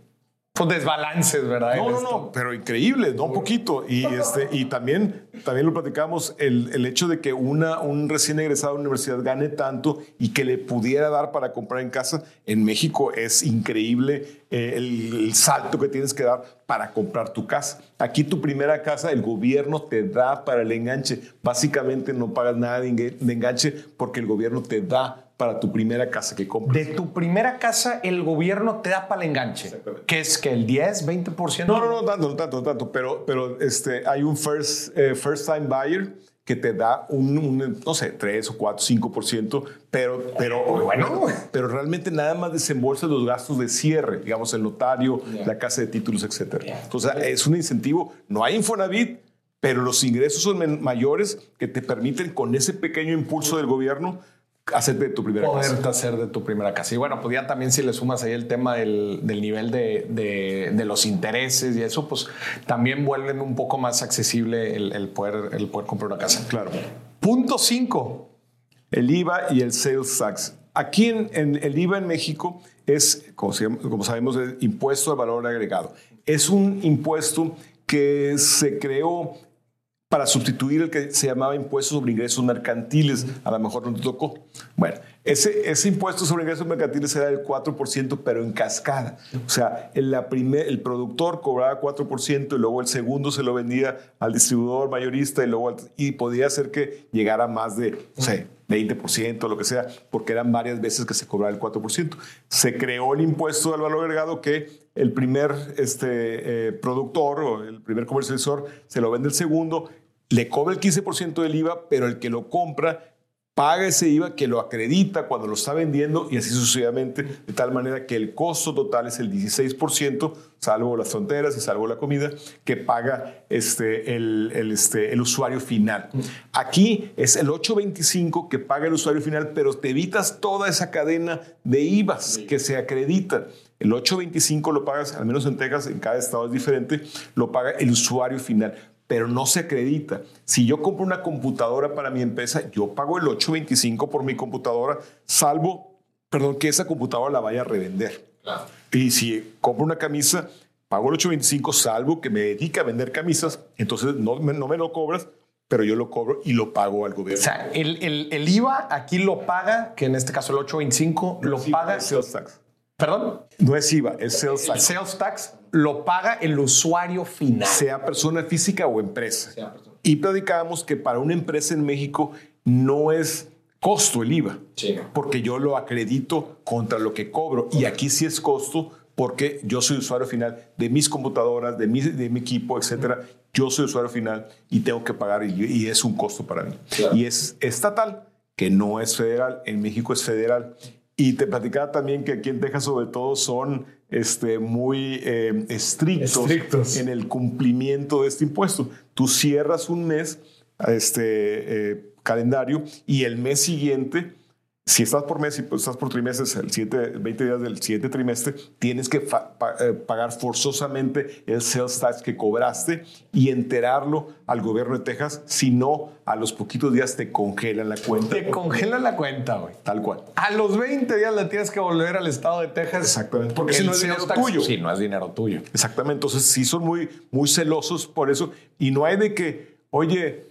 pues desbalances, ¿verdad? No, no, no, pero increíble, ¿no? Un poquito. Y, este, y también, también lo platicamos, el, el, hecho de que una, un recién egresado de la universidad gane tanto y que le pudiera dar para comprar en casa, en México es increíble eh, el, salto que tienes que dar para comprar tu casa. Aquí tu primera casa, el gobierno te da para el enganche. Básicamente no pagas nada de enganche porque el gobierno te da para tu primera casa que compras. De tu primera casa, el gobierno te da para el enganche. ¿Qué es que el 10, 20%? No, no, no tanto, no tanto, no tanto. Pero, pero este, hay un first, eh, first time buyer que te da un, no sé, 3 o 4, 5%, pero, pero, bueno, pero realmente nada más desembolsa los gastos de cierre, digamos, el notario, la casa de títulos, etc. Entonces, es un incentivo. No hay Infonavit, pero los ingresos son mayores que te permiten con ese pequeño impulso del gobierno hacer de tu primera Poderte hacer de tu primera casa. Y bueno, pues ya también si le sumas ahí el tema del, nivel de, de, los intereses y eso, pues también vuelven un poco más accesible el, poder, el poder comprar una casa. Claro. Punto 5. El IVA y el sales tax. Aquí en, el IVA en México es, como, como sabemos, el impuesto al valor agregado. Es un impuesto que se creó para sustituir el que se llamaba impuesto sobre ingresos mercantiles. A lo mejor no te tocó. Bueno, ese, ese impuesto sobre ingresos mercantiles era del 4%, pero en cascada. O sea, en la primer, el productor cobraba 4% y luego el segundo se lo vendía al distribuidor mayorista y luego y podía hacer que llegara más de, no sé, 20%, lo que sea, porque eran varias veces que se cobraba el 4%. Se creó el impuesto al valor agregado que el primer este, eh, productor o el primer comercializador se lo vende el segundo, le cobra el 15% del IVA, pero el que lo compra paga ese IVA que lo acredita cuando lo está vendiendo y así sucesivamente, de tal manera que el costo total es el 16%, salvo las fronteras y salvo la comida, que paga este, el, este, el usuario final. Aquí es el 8.25 que paga el usuario final, pero te evitas toda esa cadena de IVAs que se acreditan. El 8.25 lo pagas, al menos en Texas, en cada estado es diferente, lo paga el usuario final pero no se acredita. Si yo compro una computadora para mi empresa, yo pago el 8.25 por mi computadora, salvo, perdón, que esa computadora la vaya a revender. Y si compro una camisa, pago el 8.25, salvo que me dedique a vender camisas, entonces no, no me lo cobras, pero yo lo cobro y lo pago al gobierno. O sea, el, el, IVA aquí lo paga, que en este caso el 825 lo paga. Sales tax. ¿Perdón? No es IVA, es sales tax. sales tax lo paga el usuario final. Sea persona física o empresa. Y predicábamos que para una empresa en México no es costo el IVA, porque yo lo acredito contra lo que cobro. Y aquí sí es costo porque yo soy usuario final de mis computadoras, de mi, de mi equipo, etcétera. Yo soy usuario final y tengo que pagar y, es un costo para mí. Y es estatal que no es federal, en México es federal. Y te platicaba también que aquí en Texas sobre todo son este, muy eh, estrictos, Estrictos. en el cumplimiento de este impuesto. Tú cierras un mes este, eh, calendario y el mes siguiente, si estás por mes y pues estás por trimestres, el siete- 20 días del siguiente trimestre, tienes que fa- pa- eh, pagar forzosamente el sales tax que cobraste y enterarlo al gobierno de Texas, si no, a los poquitos días te congelan la cuenta. Te congelan la cuenta, güey. Tal cual. A los 20 días la tienes que volver al estado de Texas. Exactamente, porque si no es dinero tax- tuyo. Sí, no es dinero tuyo. Exactamente. Entonces, sí son muy, muy celosos por eso. Y no hay de que, oye,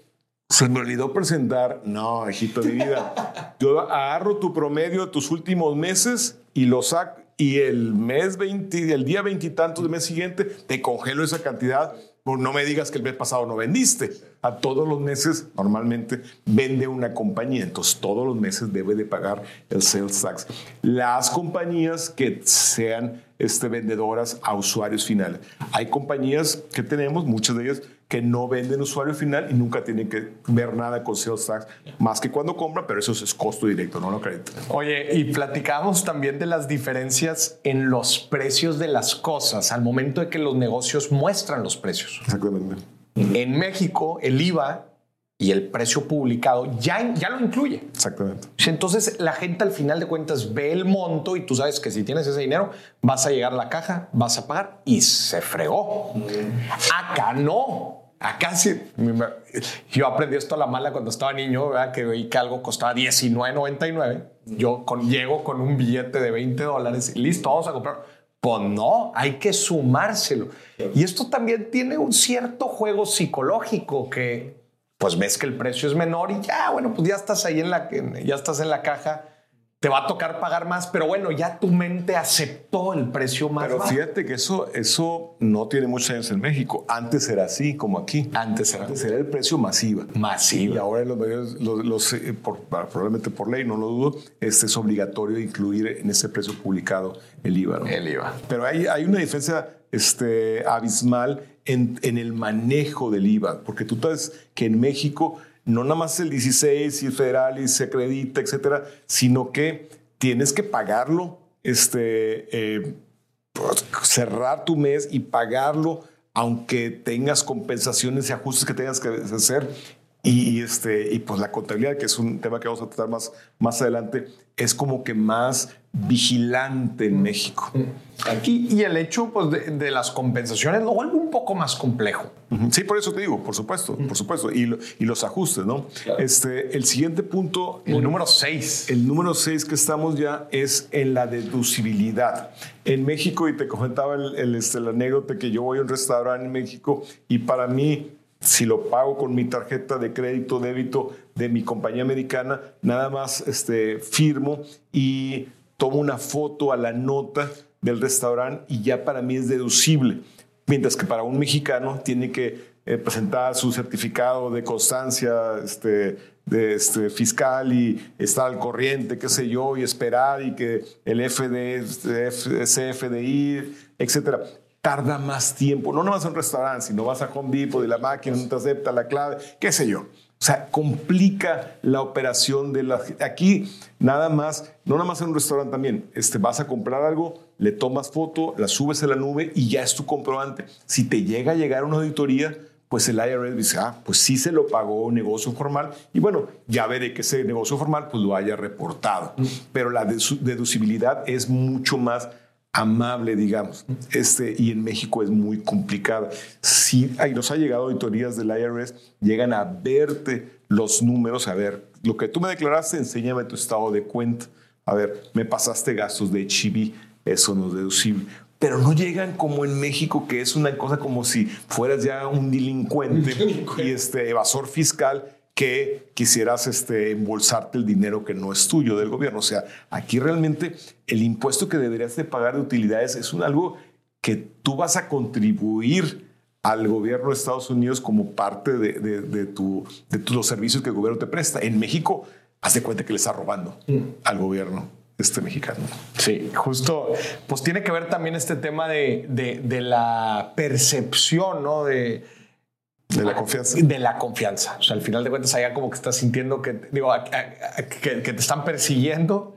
se me olvidó presentar. No, hijito de vida. Yo agarro tu promedio de tus últimos meses y lo saco. Y el mes 20, el día veintitantos del mes siguiente, te congelo esa cantidad. No me digas que el mes pasado no vendiste. A todos los meses, normalmente, vende una compañía. Entonces, todos los meses debe de pagar el sales tax. Las compañías que sean este, vendedoras a usuarios finales. Hay compañías que tenemos, muchas de ellas, que no venden usuario final y nunca tienen que ver nada con sales tax, más que cuando compran, pero eso es costo directo, no lo acreditan. Oye, y platicamos también de las diferencias en los precios de las cosas al momento de que los negocios muestran los precios. Exactamente. En México, el IVA y el precio publicado ya, ya lo incluye. Exactamente. Entonces la gente al final de cuentas ve el monto y tú sabes que si tienes ese dinero vas a llegar a la caja, vas a pagar y se fregó. Acá no. Acá sí. Yo aprendí esto a la mala cuando estaba niño, ¿verdad? que veí que algo costaba 19.99. Yo con, llego con un billete de 20 dólares y listo, vamos a comprar. Pues no, hay que sumárselo. Y esto también tiene un cierto juego psicológico que pues ves que el precio es menor y ya, bueno, pues ya estás ahí en la, ya estás en la caja, te va a tocar pagar más, pero bueno, ya tu mente aceptó el precio más Pero bajo. fíjate que eso, eso no tiene muchos años en México. Antes era así, como aquí. Antes era Antes era el precio masiva. Y masivo. ahora en los medios, los, los, eh, por- probablemente por ley, no lo dudo, este es obligatorio incluir en ese precio publicado el IVA. ¿no? El IVA. Pero hay, hay una diferencia este, abismal en, el manejo del IVA, porque tú sabes que en México no nada más el 16 y el federal y se acredita, etcétera, sino que tienes que pagarlo, este, eh, pues, cerrar tu mes y pagarlo, aunque tengas compensaciones y ajustes que tengas que hacer. Y, y, este, y pues la contabilidad, que es un tema que vamos a tratar más, más adelante, es como que más vigilante en México. Aquí, y el hecho pues, de, de las compensaciones lo vuelve un poco más complejo. Sí, por eso te digo, por supuesto, por supuesto. Y, lo- y los ajustes, ¿no? Este, el siguiente punto, El número 6. el número 6 que estamos ya es en la deducibilidad. En México, y te comentaba el, el, este, la anécdota que yo voy a un restaurante en México y para mí, si lo pago con mi tarjeta de crédito, débito de mi compañía americana, nada más este, firmo y tomo una foto a la nota del restaurante y ya para mí es deducible. Mientras que para un mexicano tiene que eh, presentar su certificado de constancia este, de, este, fiscal y estar al corriente, qué sé yo, y esperar y que el FD, F- CFDI, etcétera. Tarda más tiempo. No nomás a un restaurante, sino vas a Home Depot y la máquina no te acepta la clave, qué sé yo. O sea, complica la operación de la... Aquí nada más, no nada más en un restaurante también, este, vas a comprar algo, le tomas foto, la subes a la nube y ya es tu comprobante. Si te llega a llegar una auditoría, pues el IRS dice, ah, pues sí se lo pagó un negocio formal y bueno, ya veré que ese negocio formal pues lo haya reportado. Pero la deducibilidad es mucho más amable, digamos. Este, y en México es muy complicada. Si ahí nos ha llegado auditorías del IRS, llegan a verte los números, a ver, lo que tú me declaraste, enséñame tu estado de cuenta. A ver, me pasaste gastos de HIV, eso no es deducible. Pero no llegan como en México, que es una cosa como si fueras ya un delincuente, y este evasor fiscal que quisieras este, embolsarte el dinero que no es tuyo del gobierno. O sea, aquí realmente el impuesto que deberías de pagar de utilidades es un, algo que tú vas a contribuir al gobierno de Estados Unidos como parte de, de- de tu, de tu- los servicios que el gobierno te presta. En México, haz de cuenta que le está robando al gobierno este mexicano. Sí, justo, pues tiene que ver también este tema de, de- de la percepción, ¿no? De, De la confianza. De la confianza. O sea, al final de cuentas, allá como que estás sintiendo que, digo, que, que te están persiguiendo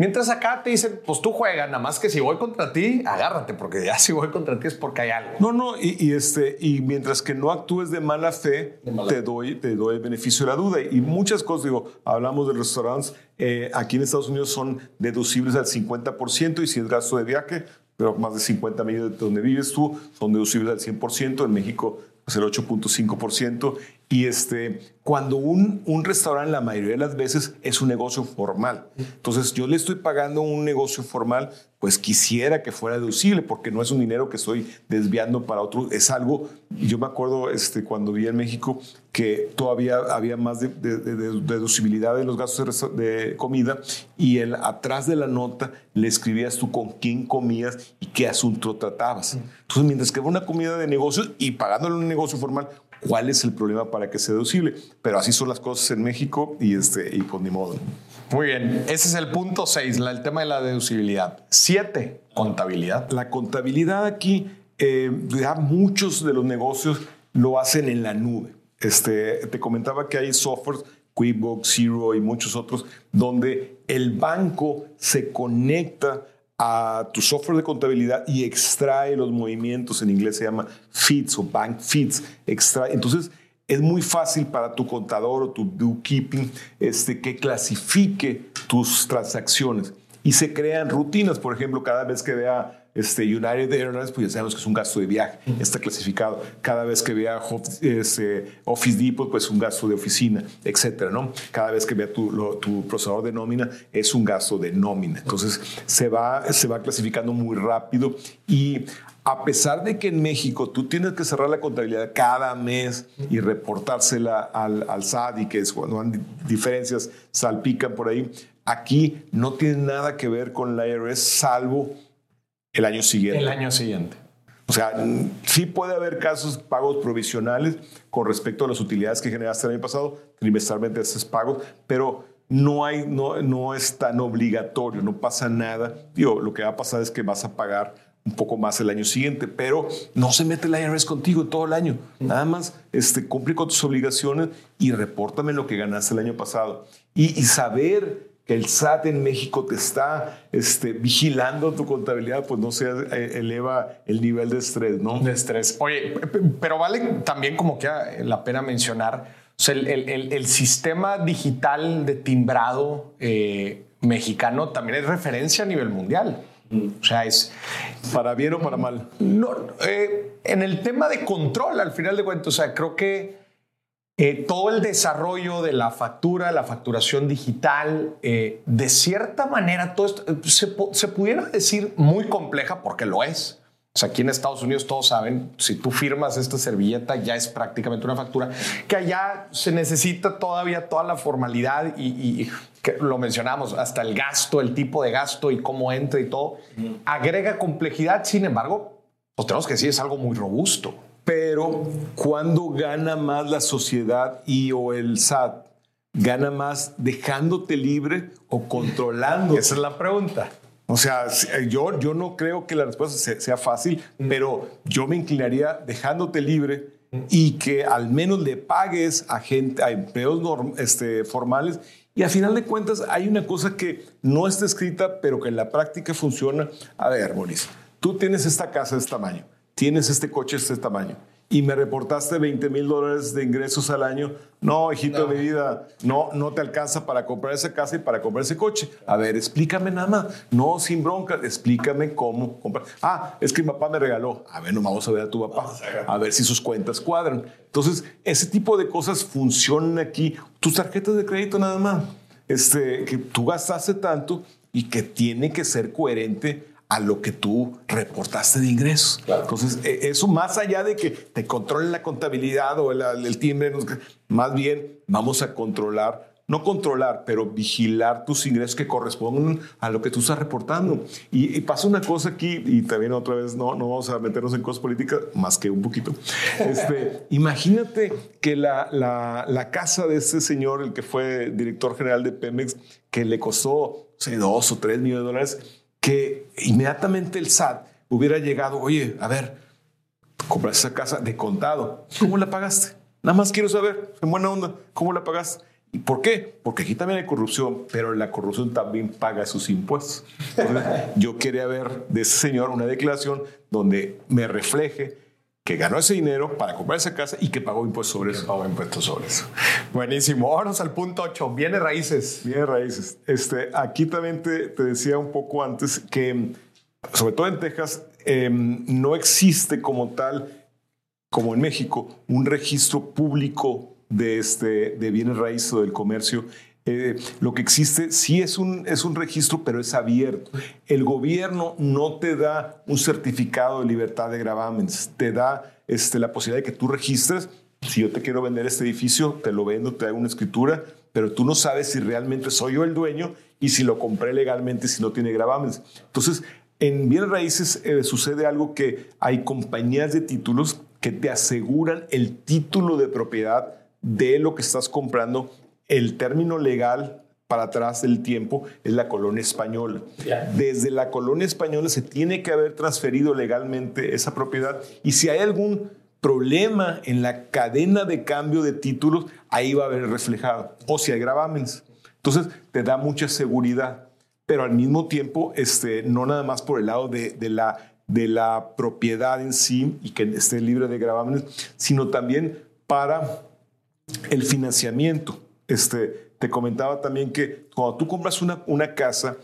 Mientras acá te dicen, pues tú juega, nada más que si voy contra ti, agárrate, porque ya si voy contra ti es porque hay algo. No, no, y, este, y mientras que no actúes de mala fe, te, doy, te doy el beneficio de la duda. Y muchas cosas, digo, hablamos de restaurantes, eh, aquí en Estados Unidos son deducibles al 50% y si es gasto de viaje, pero más de 50 millones de donde vives tú, son deducibles al 100%. En México pues el 8.5%. Y este, cuando un, un restaurante la mayoría de las veces es un negocio formal. Entonces yo le estoy pagando un negocio formal, pues quisiera que fuera deducible porque no es un dinero que estoy desviando para otro. Es algo, yo me acuerdo este, cuando vi en México que todavía había más de, deducibilidad de los gastos de, comida y el, atrás de la nota le escribías tú con quién comías y qué asunto tratabas. Entonces mientras que era una comida de negocios y pagándole un negocio formal, cuál es el problema para que sea deducible. Pero así son las cosas en México y, este, y pues ni modo. Muy bien, ese es el punto 6, el tema de la deducibilidad. 7, contabilidad. La contabilidad aquí, eh, ya muchos de los negocios lo hacen en la nube. Este, te comentaba que hay softwares, QuickBooks, Zero y muchos otros, donde el banco se conecta a tu software de contabilidad y extrae los movimientos, en inglés se llama feeds o bank feeds, extrae. Entonces, es muy fácil para tu contador o tu bookkeeping este, que clasifique tus transacciones y se crean rutinas. Por ejemplo, cada vez que vea este, United Airlines, pues ya sabemos que es un gasto de viaje, está clasificado. Cada vez que vea este, Office Depot, pues un gasto de oficina, etcétera, ¿no? Cada vez que vea tu, tu, procesador de nómina, es un gasto de nómina. Entonces, se va, se va clasificando muy rápido y a pesar de que en México tú tienes que cerrar la contabilidad cada mes y reportársela al, al SAT y que es cuando hay diferencias salpican por ahí, aquí no tiene nada que ver con la IRS salvo el año siguiente. El año siguiente. O sea, sí puede haber casos pagos provisionales con respecto a las utilidades que generaste el año pasado, trimestralmente haces pagos, pero no, hay, no, no es tan obligatorio, no pasa nada. Digo, lo que va a pasar es que vas a pagar un poco más el año siguiente, pero no se mete la IRS contigo todo el año. Nada más este, cumple con tus obligaciones y repórtame lo que ganaste el año pasado. Y, y saber el SAT en México te está este, vigilando tu contabilidad, pues no se eh, eleva el nivel de estrés, ¿no? De estrés. Oye, pero vale también como que la pena mencionar, el, sistema digital de timbrado eh, mexicano también es referencia a nivel mundial. O sea, es... ¿Para bien o para mal? No, eh, en el tema de control, al final de cuentas, o sea, creo que eh, todo el desarrollo de la factura, la facturación digital, eh, de cierta manera, todo esto eh, se, se, pudiera decir muy compleja porque lo es. O sea, aquí en Estados Unidos todos saben, si tú firmas esta servilleta ya es prácticamente una factura, que allá se necesita todavía toda la formalidad y, que lo mencionamos, hasta el gasto, el tipo de gasto y cómo entra y todo, agrega complejidad, sin embargo, pues tenemos que decir, es algo muy robusto. Pero cuando gana más la sociedad y o el SAT? ¿Gana más dejándote libre o controlando? Esa es la pregunta. O sea, yo, yo no creo que la respuesta sea, fácil, mm. pero yo me inclinaría dejándote libre mm. y que al menos le pagues a gente, a empleos este, formales. Y a final de cuentas hay una cosa que no está escrita, pero que en la práctica funciona. A ver, Boris, tú tienes esta casa de este tamaño tienes este coche de este tamaño y me reportaste 20 mil dólares de ingresos al año. No, hijito de mi vida, no, no te alcanza para comprar esa casa y para comprar ese coche. A ver, explícame nada más. No, sin bronca, explícame cómo comprar. Ah, es que mi papá me regaló. A ver, no vamos a ver a tu papá. A ver si sus cuentas cuadran. Entonces, ese tipo de cosas funcionan aquí. Tus tarjetas de crédito nada más. Este, que tú gastaste tanto y que tiene que ser coherente a lo que tú reportaste de ingresos. Entonces, e, eso más allá de que te controle la contabilidad o el, timbre, más bien vamos a controlar, no controlar, pero vigilar tus ingresos que corresponden a lo que tú estás reportando. Y, pasa una cosa aquí, y también otra vez no, no vamos a meternos en cosas políticas, más que un poquito. Este, imagínate que la, la, la, casa de este señor, el que fue director general de Pemex, que le costó dos o tres millones de dólares, que inmediatamente el SAT hubiera llegado, oye, a ver, compras esa casa de contado. ¿Cómo la pagaste? Nada más quiero saber, en buena onda, ¿cómo la pagaste? ¿Y por qué? Porque aquí también hay corrupción, pero la corrupción también paga sus impuestos. yo quería ver de ese señor una declaración donde me refleje que ganó ese dinero para comprar esa casa y que pagó impuestos sobre eso. Pagó impuestos sobre eso. Buenísimo. Vamos al punto 8. Viene raíces. Viene raíces. Este, aquí también te, te decía un poco antes que, sobre todo en Texas, em, no existe como tal, como en México, un registro público de, este, de bienes raíces o del comercio. Eh, lo que existe sí es un, es un registro, pero es abierto. El gobierno no te da un certificado de libertad de gravámenes, te da este, la posibilidad de que tú registres. Si yo te quiero vender este edificio, te lo vendo, te hago una escritura, pero tú no sabes si realmente soy yo el dueño y si lo compré legalmente, si no tiene gravámenes. Entonces, en bienes raíces eh, sucede algo que hay compañías de títulos que te aseguran el título de propiedad de lo que estás comprando, el término legal para atrás del tiempo es la colonia española. Desde la colonia española se tiene que haber transferido legalmente esa propiedad y si hay algún problema en la cadena de cambio de títulos, ahí va a haber reflejado. O si hay gravámenes. Entonces, te da mucha seguridad, pero al mismo tiempo, este, no nada más por el lado de, de la, de la propiedad en sí y que esté libre de gravámenes, sino también para el financiamiento. Este, te comentaba también que cuando tú compras una, una casa,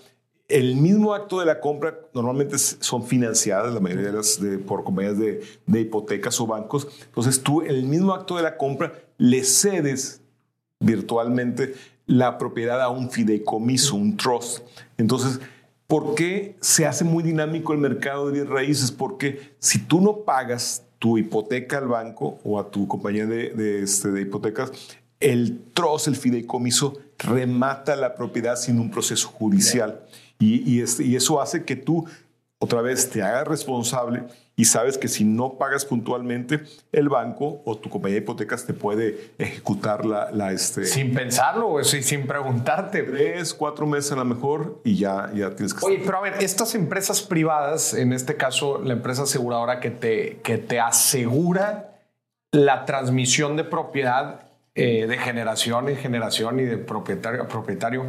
el mismo acto de la compra normalmente son financiadas, la mayoría de las por compañías de, de, hipotecas o bancos. Entonces tú, el mismo acto de la compra, le cedes virtualmente la propiedad a un fideicomiso, un trust. Entonces, ¿por qué se hace muy dinámico el mercado de bienes raíces? Porque si tú no pagas tu hipoteca al banco o a tu compañía de, este, de hipotecas, el trozo, el fideicomiso, remata la propiedad sin un proceso judicial. Y, este, y eso hace que tú otra vez te hagas responsable y sabes que si no pagas puntualmente, el banco o tu compañía de hipotecas te puede ejecutar la... la este, sin pensarlo, o sin preguntarte. Tres, cuatro meses a lo mejor y ya, ya tienes que... Oye, pero a ver, estas empresas privadas, en este caso la empresa aseguradora que te, que te asegura la transmisión de propiedad eh, de generación en generación y de propietario a propietario,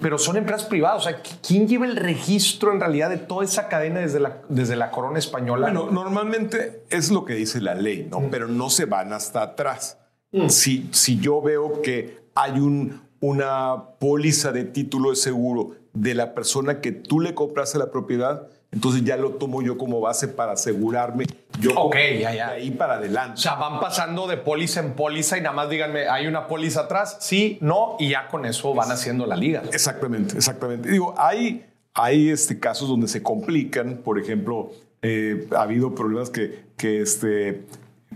pero son empresas privadas. O sea, ¿quién lleva el registro en realidad de toda esa cadena desde la, desde la corona española? Bueno, normalmente es lo que dice la ley, ¿no? Pero no se van hasta atrás. Mm. Si, si yo veo que hay un, una póliza de título de seguro de la persona que tú le compraste la propiedad, entonces ya lo tomo yo como base para asegurarme. Yo ok, ya, ya. De ahí para adelante. O sea, van pasando de póliza en póliza y nada más díganme, ¿hay una póliza atrás? Sí, no, y ya con eso van haciendo la liga. Exactamente, exactamente. Digo, hay, hay este, casos donde se complican, por ejemplo, eh, ha habido problemas que, que este,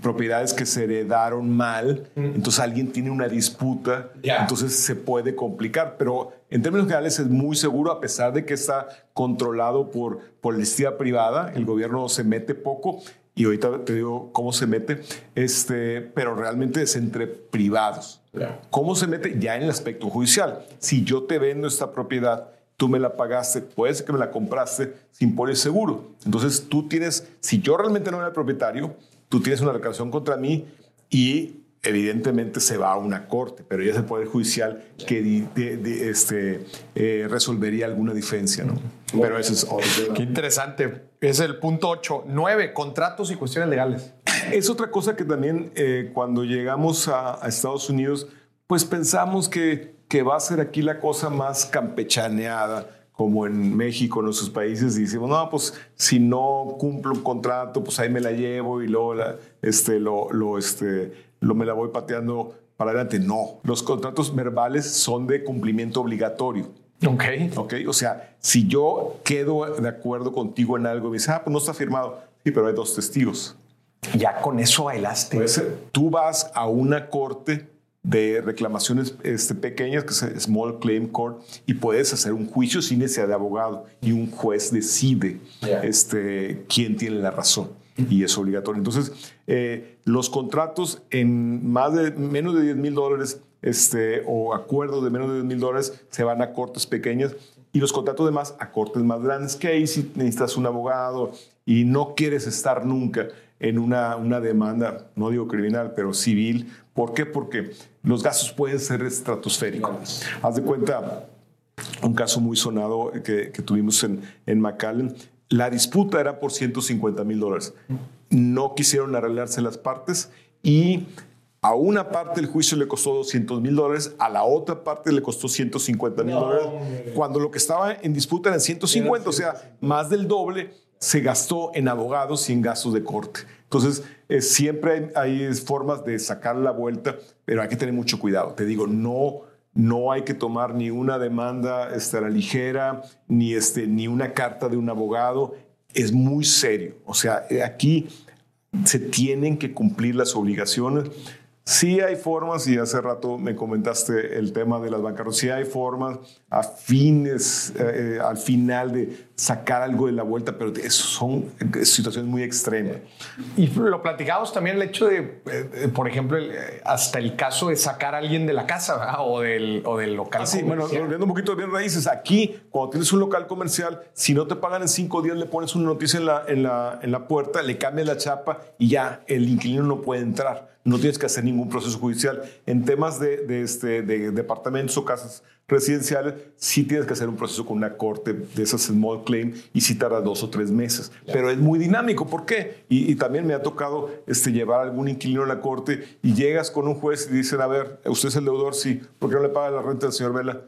propiedades que se heredaron mal, entonces alguien tiene una disputa, entonces se puede complicar, pero en términos generales es muy seguro a pesar de que está controlado por policía privada, el gobierno se mete poco y ahorita te digo cómo se mete, este, pero realmente es entre privados. ¿Cómo se mete? Ya en el aspecto judicial. Si yo te vendo esta propiedad, tú me la pagaste, puede ser que me la compraste sin poner seguro. Entonces tú tienes, si yo realmente no era el propietario, tú tienes una reclamación contra mí y evidentemente se va a una corte, pero ya es el Poder Judicial que este, eh, resolvería alguna diferencia, ¿no? Pero eso es Qué interesante. Es el punto 8. 9. Contratos y cuestiones legales. Es otra cosa que también eh, cuando llegamos a, a, Estados Unidos, pues pensamos que, que va a ser aquí la cosa más campechaneada como en México, en nuestros países, y decimos, no, pues si no cumplo un contrato, pues ahí me la llevo y luego la, este, lo, lo, este, lo me la voy pateando para adelante. No, los contratos verbales son de cumplimiento obligatorio. Ok. Ok, o sea, si yo quedo de acuerdo contigo en algo y me dices, ah, pues no está firmado, sí, pero hay dos testigos. Ya con eso bailaste. Pues, tú vas a una corte de reclamaciones este, pequeñas, que es Small Claim Court, y puedes hacer un juicio sin necesidad de abogado y un juez decide este, quién tiene la razón y es obligatorio. Entonces, eh, los contratos en más de menos de 10 mil dólares este, o acuerdos de menos de 10 mil dólares se van a cortes pequeñas y los contratos de más a cortes más grandes, que ahí si necesitas un abogado y no quieres estar nunca en una, una demanda, no digo criminal, pero civil. ¿Por qué? Porque los gastos pueden ser estratosféricos. Haz de cuenta, un caso muy sonado que, que tuvimos en, en McAllen, la disputa era por 150 mil dólares. No quisieron arreglarse las partes y a una parte el juicio le costó 200 mil dólares, a la otra parte le costó 150 mil dólares, cuando lo que estaba en disputa eran 150, o sea, más del doble se gastó en abogados y en gastos de corte. Entonces, eh, siempre hay, hay, formas de sacar la vuelta, pero hay que tener mucho cuidado. Te digo, no, no hay que tomar ni una demanda este, a la ligera, ni, este, ni una carta de un abogado. Es muy serio. O sea, aquí se tienen que cumplir las obligaciones. Sí hay formas, y hace rato me comentaste el tema de las bancarrotas, sí hay formas a fines, eh, al final de sacar algo de la vuelta, pero son situaciones muy extremas. Y lo platicamos también el hecho de, eh, por ejemplo, eh, hasta el caso de sacar a alguien de la casa o del, o del local. Ah, sí, bueno, volviendo un poquito de bien raíces, aquí, cuando tienes un local comercial, si no te pagan en cinco días, le pones una noticia en la, en la, en la puerta, le cambias la chapa y ya el inquilino no puede entrar no tienes que hacer ningún proceso judicial. En temas de, de, este, de departamentos o casas residenciales, sí tienes que hacer un proceso con una corte de esas small claim y sí tarda dos o tres meses. Pero es muy dinámico. ¿Por qué? Y, también me ha tocado este, llevar a algún inquilino a la corte y llegas con un juez y dicen, a ver, ¿usted es el deudor? Sí. ¿Por qué no le paga la renta al señor Vela?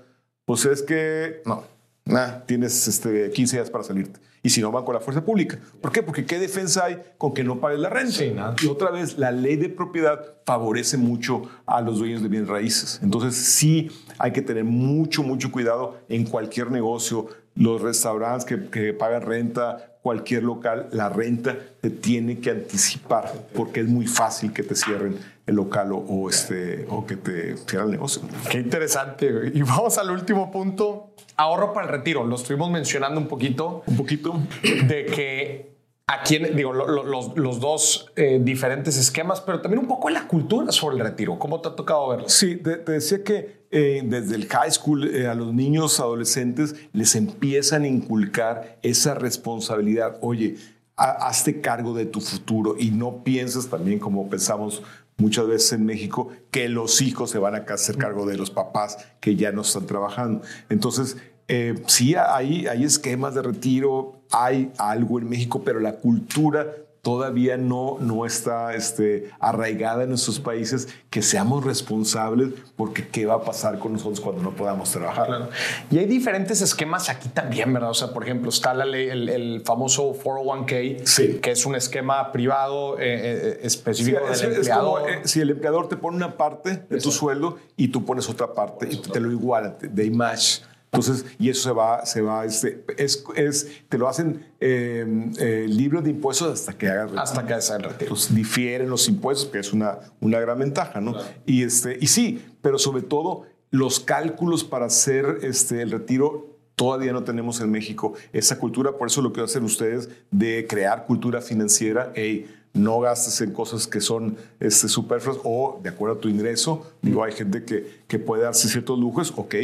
Pues es que, no, nada, tienes este, 15 días para salirte y si no van con la fuerza pública. ¿Por qué? Porque ¿qué defensa hay con que no pagues la renta? Y otra vez, la ley de propiedad favorece mucho a los dueños de bienes raíces. Entonces sí hay que tener mucho, mucho cuidado en cualquier negocio. Los restaurantes que, que pagan renta, cualquier local, la renta te tiene que anticipar porque es muy fácil que te cierren el local o, este, o que te cierren el negocio. Qué interesante. Y vamos al último punto. Ahorro para el retiro. Lo estuvimos mencionando un poquito. Un poquito. De que aquí, digo, los, los, dos eh, diferentes esquemas, pero también un poco en la cultura sobre el retiro. ¿Cómo te ha tocado verlo? Sí, te, decía que eh, desde el high school eh, a los niños, adolescentes, les empiezan a inculcar esa responsabilidad. Oye, hazte cargo de tu futuro y no pienses también como pensamos muchas veces en México que los hijos se van a hacer cargo de los papás que ya no están trabajando. Entonces, eh, sí hay, hay esquemas de retiro, hay algo en México, pero la cultura todavía no, no está este, arraigada en nuestros países, que seamos responsables porque qué va a pasar con nosotros cuando no podamos trabajar. Y hay diferentes esquemas aquí también, ¿verdad? O sea, por ejemplo, está la ley, el, famoso 401k, que es un esquema privado eh, eh, específico del empleador. Eh, si el empleador te pone una parte de tu sueldo y tú pones otra parte y te lo igualan, de match. Entonces, y eso se va, se va, este, es, es, te lo hacen eh, eh, libre de impuestos hasta que hagas Hasta que hagas el retiro. Pues difieren los impuestos, que es una, una gran ventaja, ¿no? Y, este, y sí, pero sobre todo los cálculos para hacer este, el retiro todavía no tenemos en México esa cultura, por eso lo que hacen ustedes de crear cultura financiera, hey, no gastes en cosas que son este, superfluas o de acuerdo a tu ingreso. Digo, hay gente que, que puede darse ciertos lujos, ok,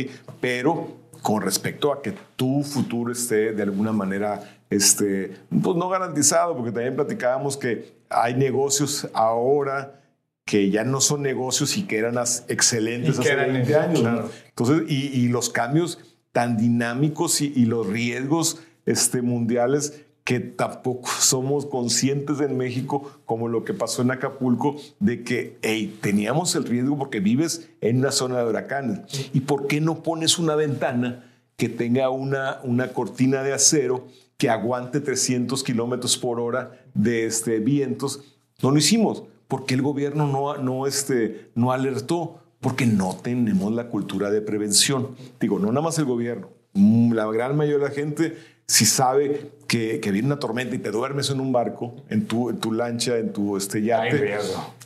pero con respecto a que tu futuro esté de alguna manera, este, pues no garantizado, porque también platicábamos que hay negocios ahora que ya no son negocios y que eran excelentes hace 20 años. Entonces, y, los cambios tan dinámicos y, los riesgos este, mundiales que tampoco somos conscientes en México, como lo que pasó en Acapulco, de que hey, teníamos el riesgo porque vives en una zona de huracanes. ¿Y por qué no pones una ventana que tenga una, una cortina de acero que aguante 300 kilómetros por hora de este, vientos? No lo hicimos. porque el gobierno no, no, este, no alertó? Porque no tenemos la cultura de prevención. Digo, no nada más el gobierno, la gran mayoría de la gente si sabe que, que, viene una tormenta y te duermes en un barco, en tu, en tu lancha, en tu este, yate,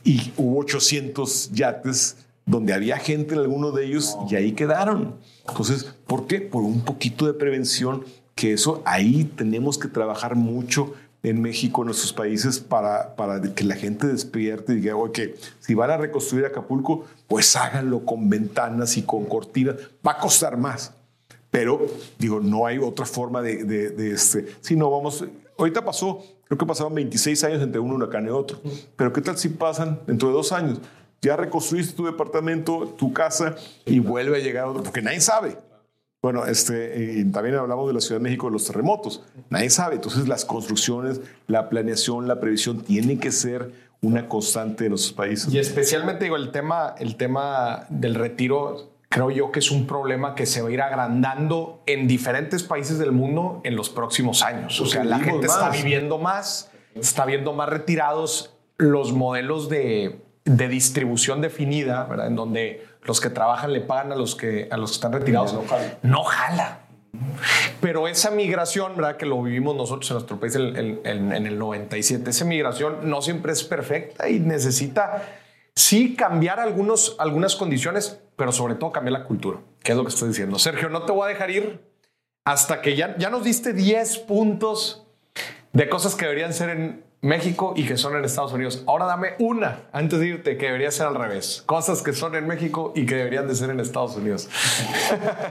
y hubo 800 yates donde había gente en alguno de ellos y ahí quedaron. Entonces, ¿por qué? Por un poquito de prevención, que eso ahí tenemos que trabajar mucho en México, en nuestros países, para, para que la gente despierte y diga, oye, si van a reconstruir Acapulco, pues háganlo con ventanas y con cortinas. Va a costar más, pero digo, no hay otra forma de, de, este. Si no, vamos. Ahorita pasó creo que pasaron 26 años entre uno huracán y otro. Pero ¿qué tal si pasan dentro de dos años? Ya reconstruiste tu departamento, tu casa y vuelve a llegar otro, porque nadie sabe. Bueno, este, y también hablamos de la Ciudad de México, de los terremotos. Nadie sabe. Entonces, las construcciones, la planeación, la previsión tienen que ser una constante en nuestros países. Y especialmente, digo, el tema, el tema del retiro, creo yo que es un problema que se va a ir agrandando en diferentes países del mundo en los próximos años. O sea, la gente está viviendo más, está viendo más retirados los modelos de, de distribución definida, ¿verdad? En donde los que trabajan le pagan a los que, a los que están retirados. No jala. Pero esa migración, ¿verdad? Que lo vivimos nosotros en nuestro país en, en, el 97, esa migración no siempre es perfecta y necesita, sí, cambiar algunos, algunas condiciones, pero sobre todo cambiar la cultura, que es lo que estoy diciendo. Sergio, no te voy a dejar ir hasta que ya, ya nos diste 10 puntos de cosas que deberían ser en, México y que son en Estados Unidos. Ahora dame una antes de irte que debería ser al revés. Cosas que son en México y que deberían de ser en Estados Unidos.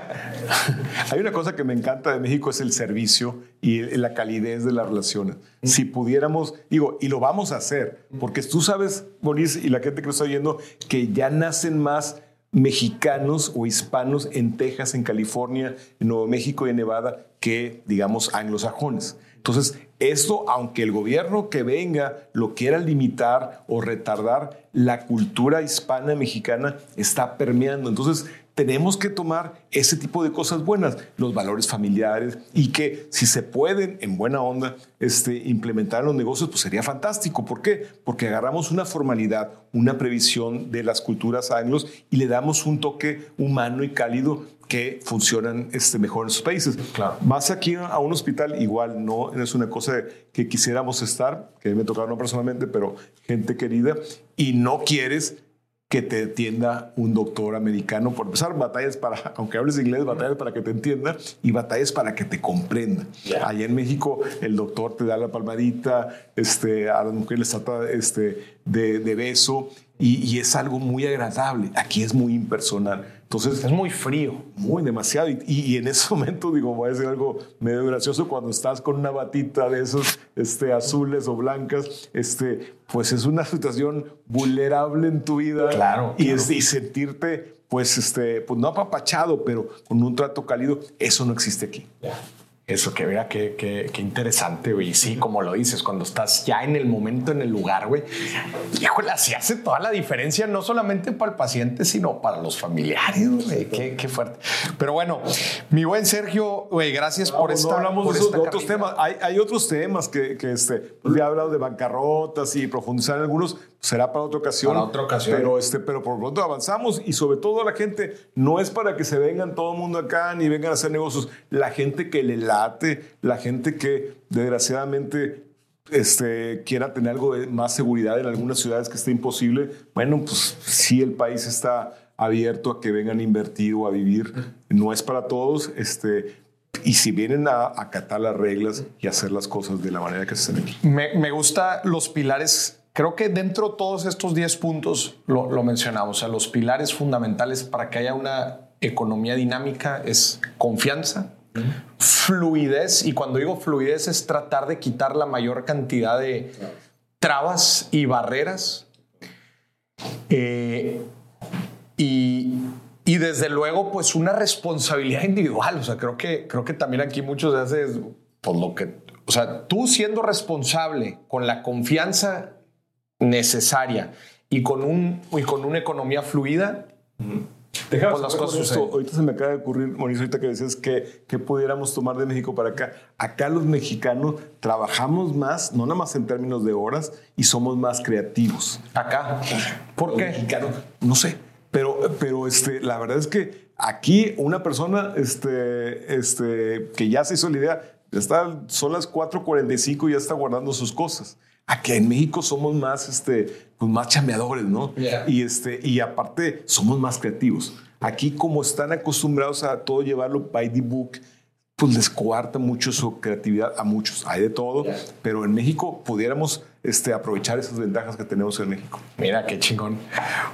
Hay una cosa que me encanta de México es el servicio y la calidez de las relaciones. Si pudiéramos, digo, y lo vamos a hacer, porque tú sabes, Boris, y la gente que nos está oyendo, que ya nacen más mexicanos o hispanos en Texas, en California, en Nuevo México y en Nevada que, digamos, anglosajones. Entonces, esto, aunque el gobierno que venga lo quiera limitar o retardar, la cultura hispana mexicana está permeando. Entonces, tenemos que tomar ese tipo de cosas buenas, los valores familiares y que si se pueden en buena onda este, implementar en los negocios, pues sería fantástico. ¿Por qué? Porque agarramos una formalidad, una previsión de las culturas anglos y le damos un toque humano y cálido que funcionan este, mejor en sus países. Claro. Vas aquí a un hospital, igual no es una cosa que quisiéramos estar, que me tocaron no personalmente, pero gente querida, y no quieres que te atienda un doctor americano. Por empezar, batallas para, aunque hables inglés, batallas para que te entienda y batallas para que te comprenda. Allá en México, el doctor te da la palmadita, este, a las mujeres les trata este, de, de beso y, es algo muy agradable. Aquí es muy impersonal. Entonces, es muy frío. Muy demasiado. Y, en ese momento, digo, voy a decir algo medio gracioso, cuando estás con una batita de esos este, azules o blancas, este, pues es una situación vulnerable en tu vida. Claro. Y, y sentirte, pues, este, pues no apapachado, pero con un trato cálido, eso no existe aquí. Eso, que vea qué, qué, interesante, güey. Sí, como lo dices, cuando estás ya en el momento, en el lugar, güey. Híjole, así hace toda la diferencia, no solamente para el paciente, sino para los familiares, güey. Qué, qué, fuerte. Pero bueno, mi buen Sergio, güey, gracias por esta. No hablamos de, otros temas. Hay, hay, otros temas que, que este, pues, ya he hablado de bancarrotas y profundizar en algunos. Será para otra ocasión. Para otra ocasión. Pero, este, pero por pronto avanzamos y sobre todo la gente, no es para que se vengan todo el mundo acá ni vengan a hacer negocios. La gente que le la la gente que desgraciadamente este, quiera tener algo de más seguridad en algunas ciudades que esté imposible, bueno, pues sí el país está abierto a que vengan a invertir o a vivir. No es para todos, este, y si vienen a acatar las reglas y hacer las cosas de la manera que se hacen aquí. Me, me gusta los pilares. Creo que dentro de todos estos 10 puntos lo, lo mencionamos. O sea, los pilares fundamentales para que haya una economía dinámica es confianza, fluidez, y cuando digo fluidez es tratar de quitar la mayor cantidad de trabas y barreras. Eh, y, y, desde luego, pues una responsabilidad individual. O sea, creo que, creo que también aquí muchos haces, pues lo que, o sea, tú siendo responsable con la confianza necesaria y con, un, y con una economía fluida, Déjame las cosas Ahorita se me acaba de ocurrir, Mauricio, ahorita que decías que, que pudiéramos tomar de México para acá. Acá los mexicanos trabajamos más, no nada más en términos de horas, y somos más creativos. Acá. ¿Por qué? Mexicanos, no sé. Pero, pero este, la verdad es que aquí una persona este, este, que ya se hizo la idea, está, son las 4.45 y ya está guardando sus cosas. Aquí en México somos más, este, pues más chambeadores, ¿no? Y, este, y aparte somos más creativos. Aquí como están acostumbrados a todo llevarlo by the book, pues les coarta mucho su creatividad a muchos. Hay de todo, pero en México pudiéramos este, aprovechar esas ventajas que tenemos en México. Mira, qué chingón.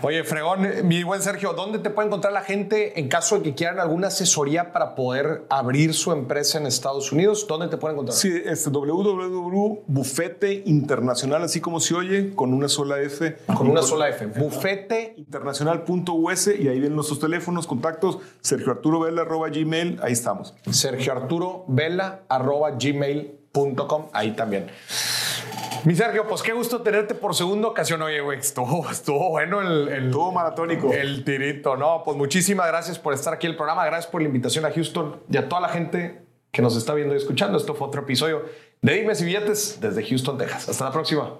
Oye, Fregón, mi buen Sergio, ¿dónde te puede encontrar la gente en caso de que quieran alguna asesoría para poder abrir su empresa en Estados Unidos? ¿Dónde te pueden encontrar? Sí, este www.bufete internacional, así como se oye, con una sola F. Con una sola F. Bufete internacional.us y ahí vienen nuestros teléfonos, contactos, Sergio Arturo Vela, arroba gmail, ahí estamos. Sergio Arturo Vela, arroba gmail.com, ahí también. Mi Sergio, pues qué gusto tenerte por segunda ocasión. Oye, güey, estuvo, estuvo bueno el, el, Estuvo maratónico. el tirito. No, pues muchísimas gracias por estar aquí en el programa. Gracias por la invitación a Houston y a toda la gente que nos está viendo y escuchando. Esto fue otro episodio de Dime y Billetes desde Houston, Texas. Hasta la próxima.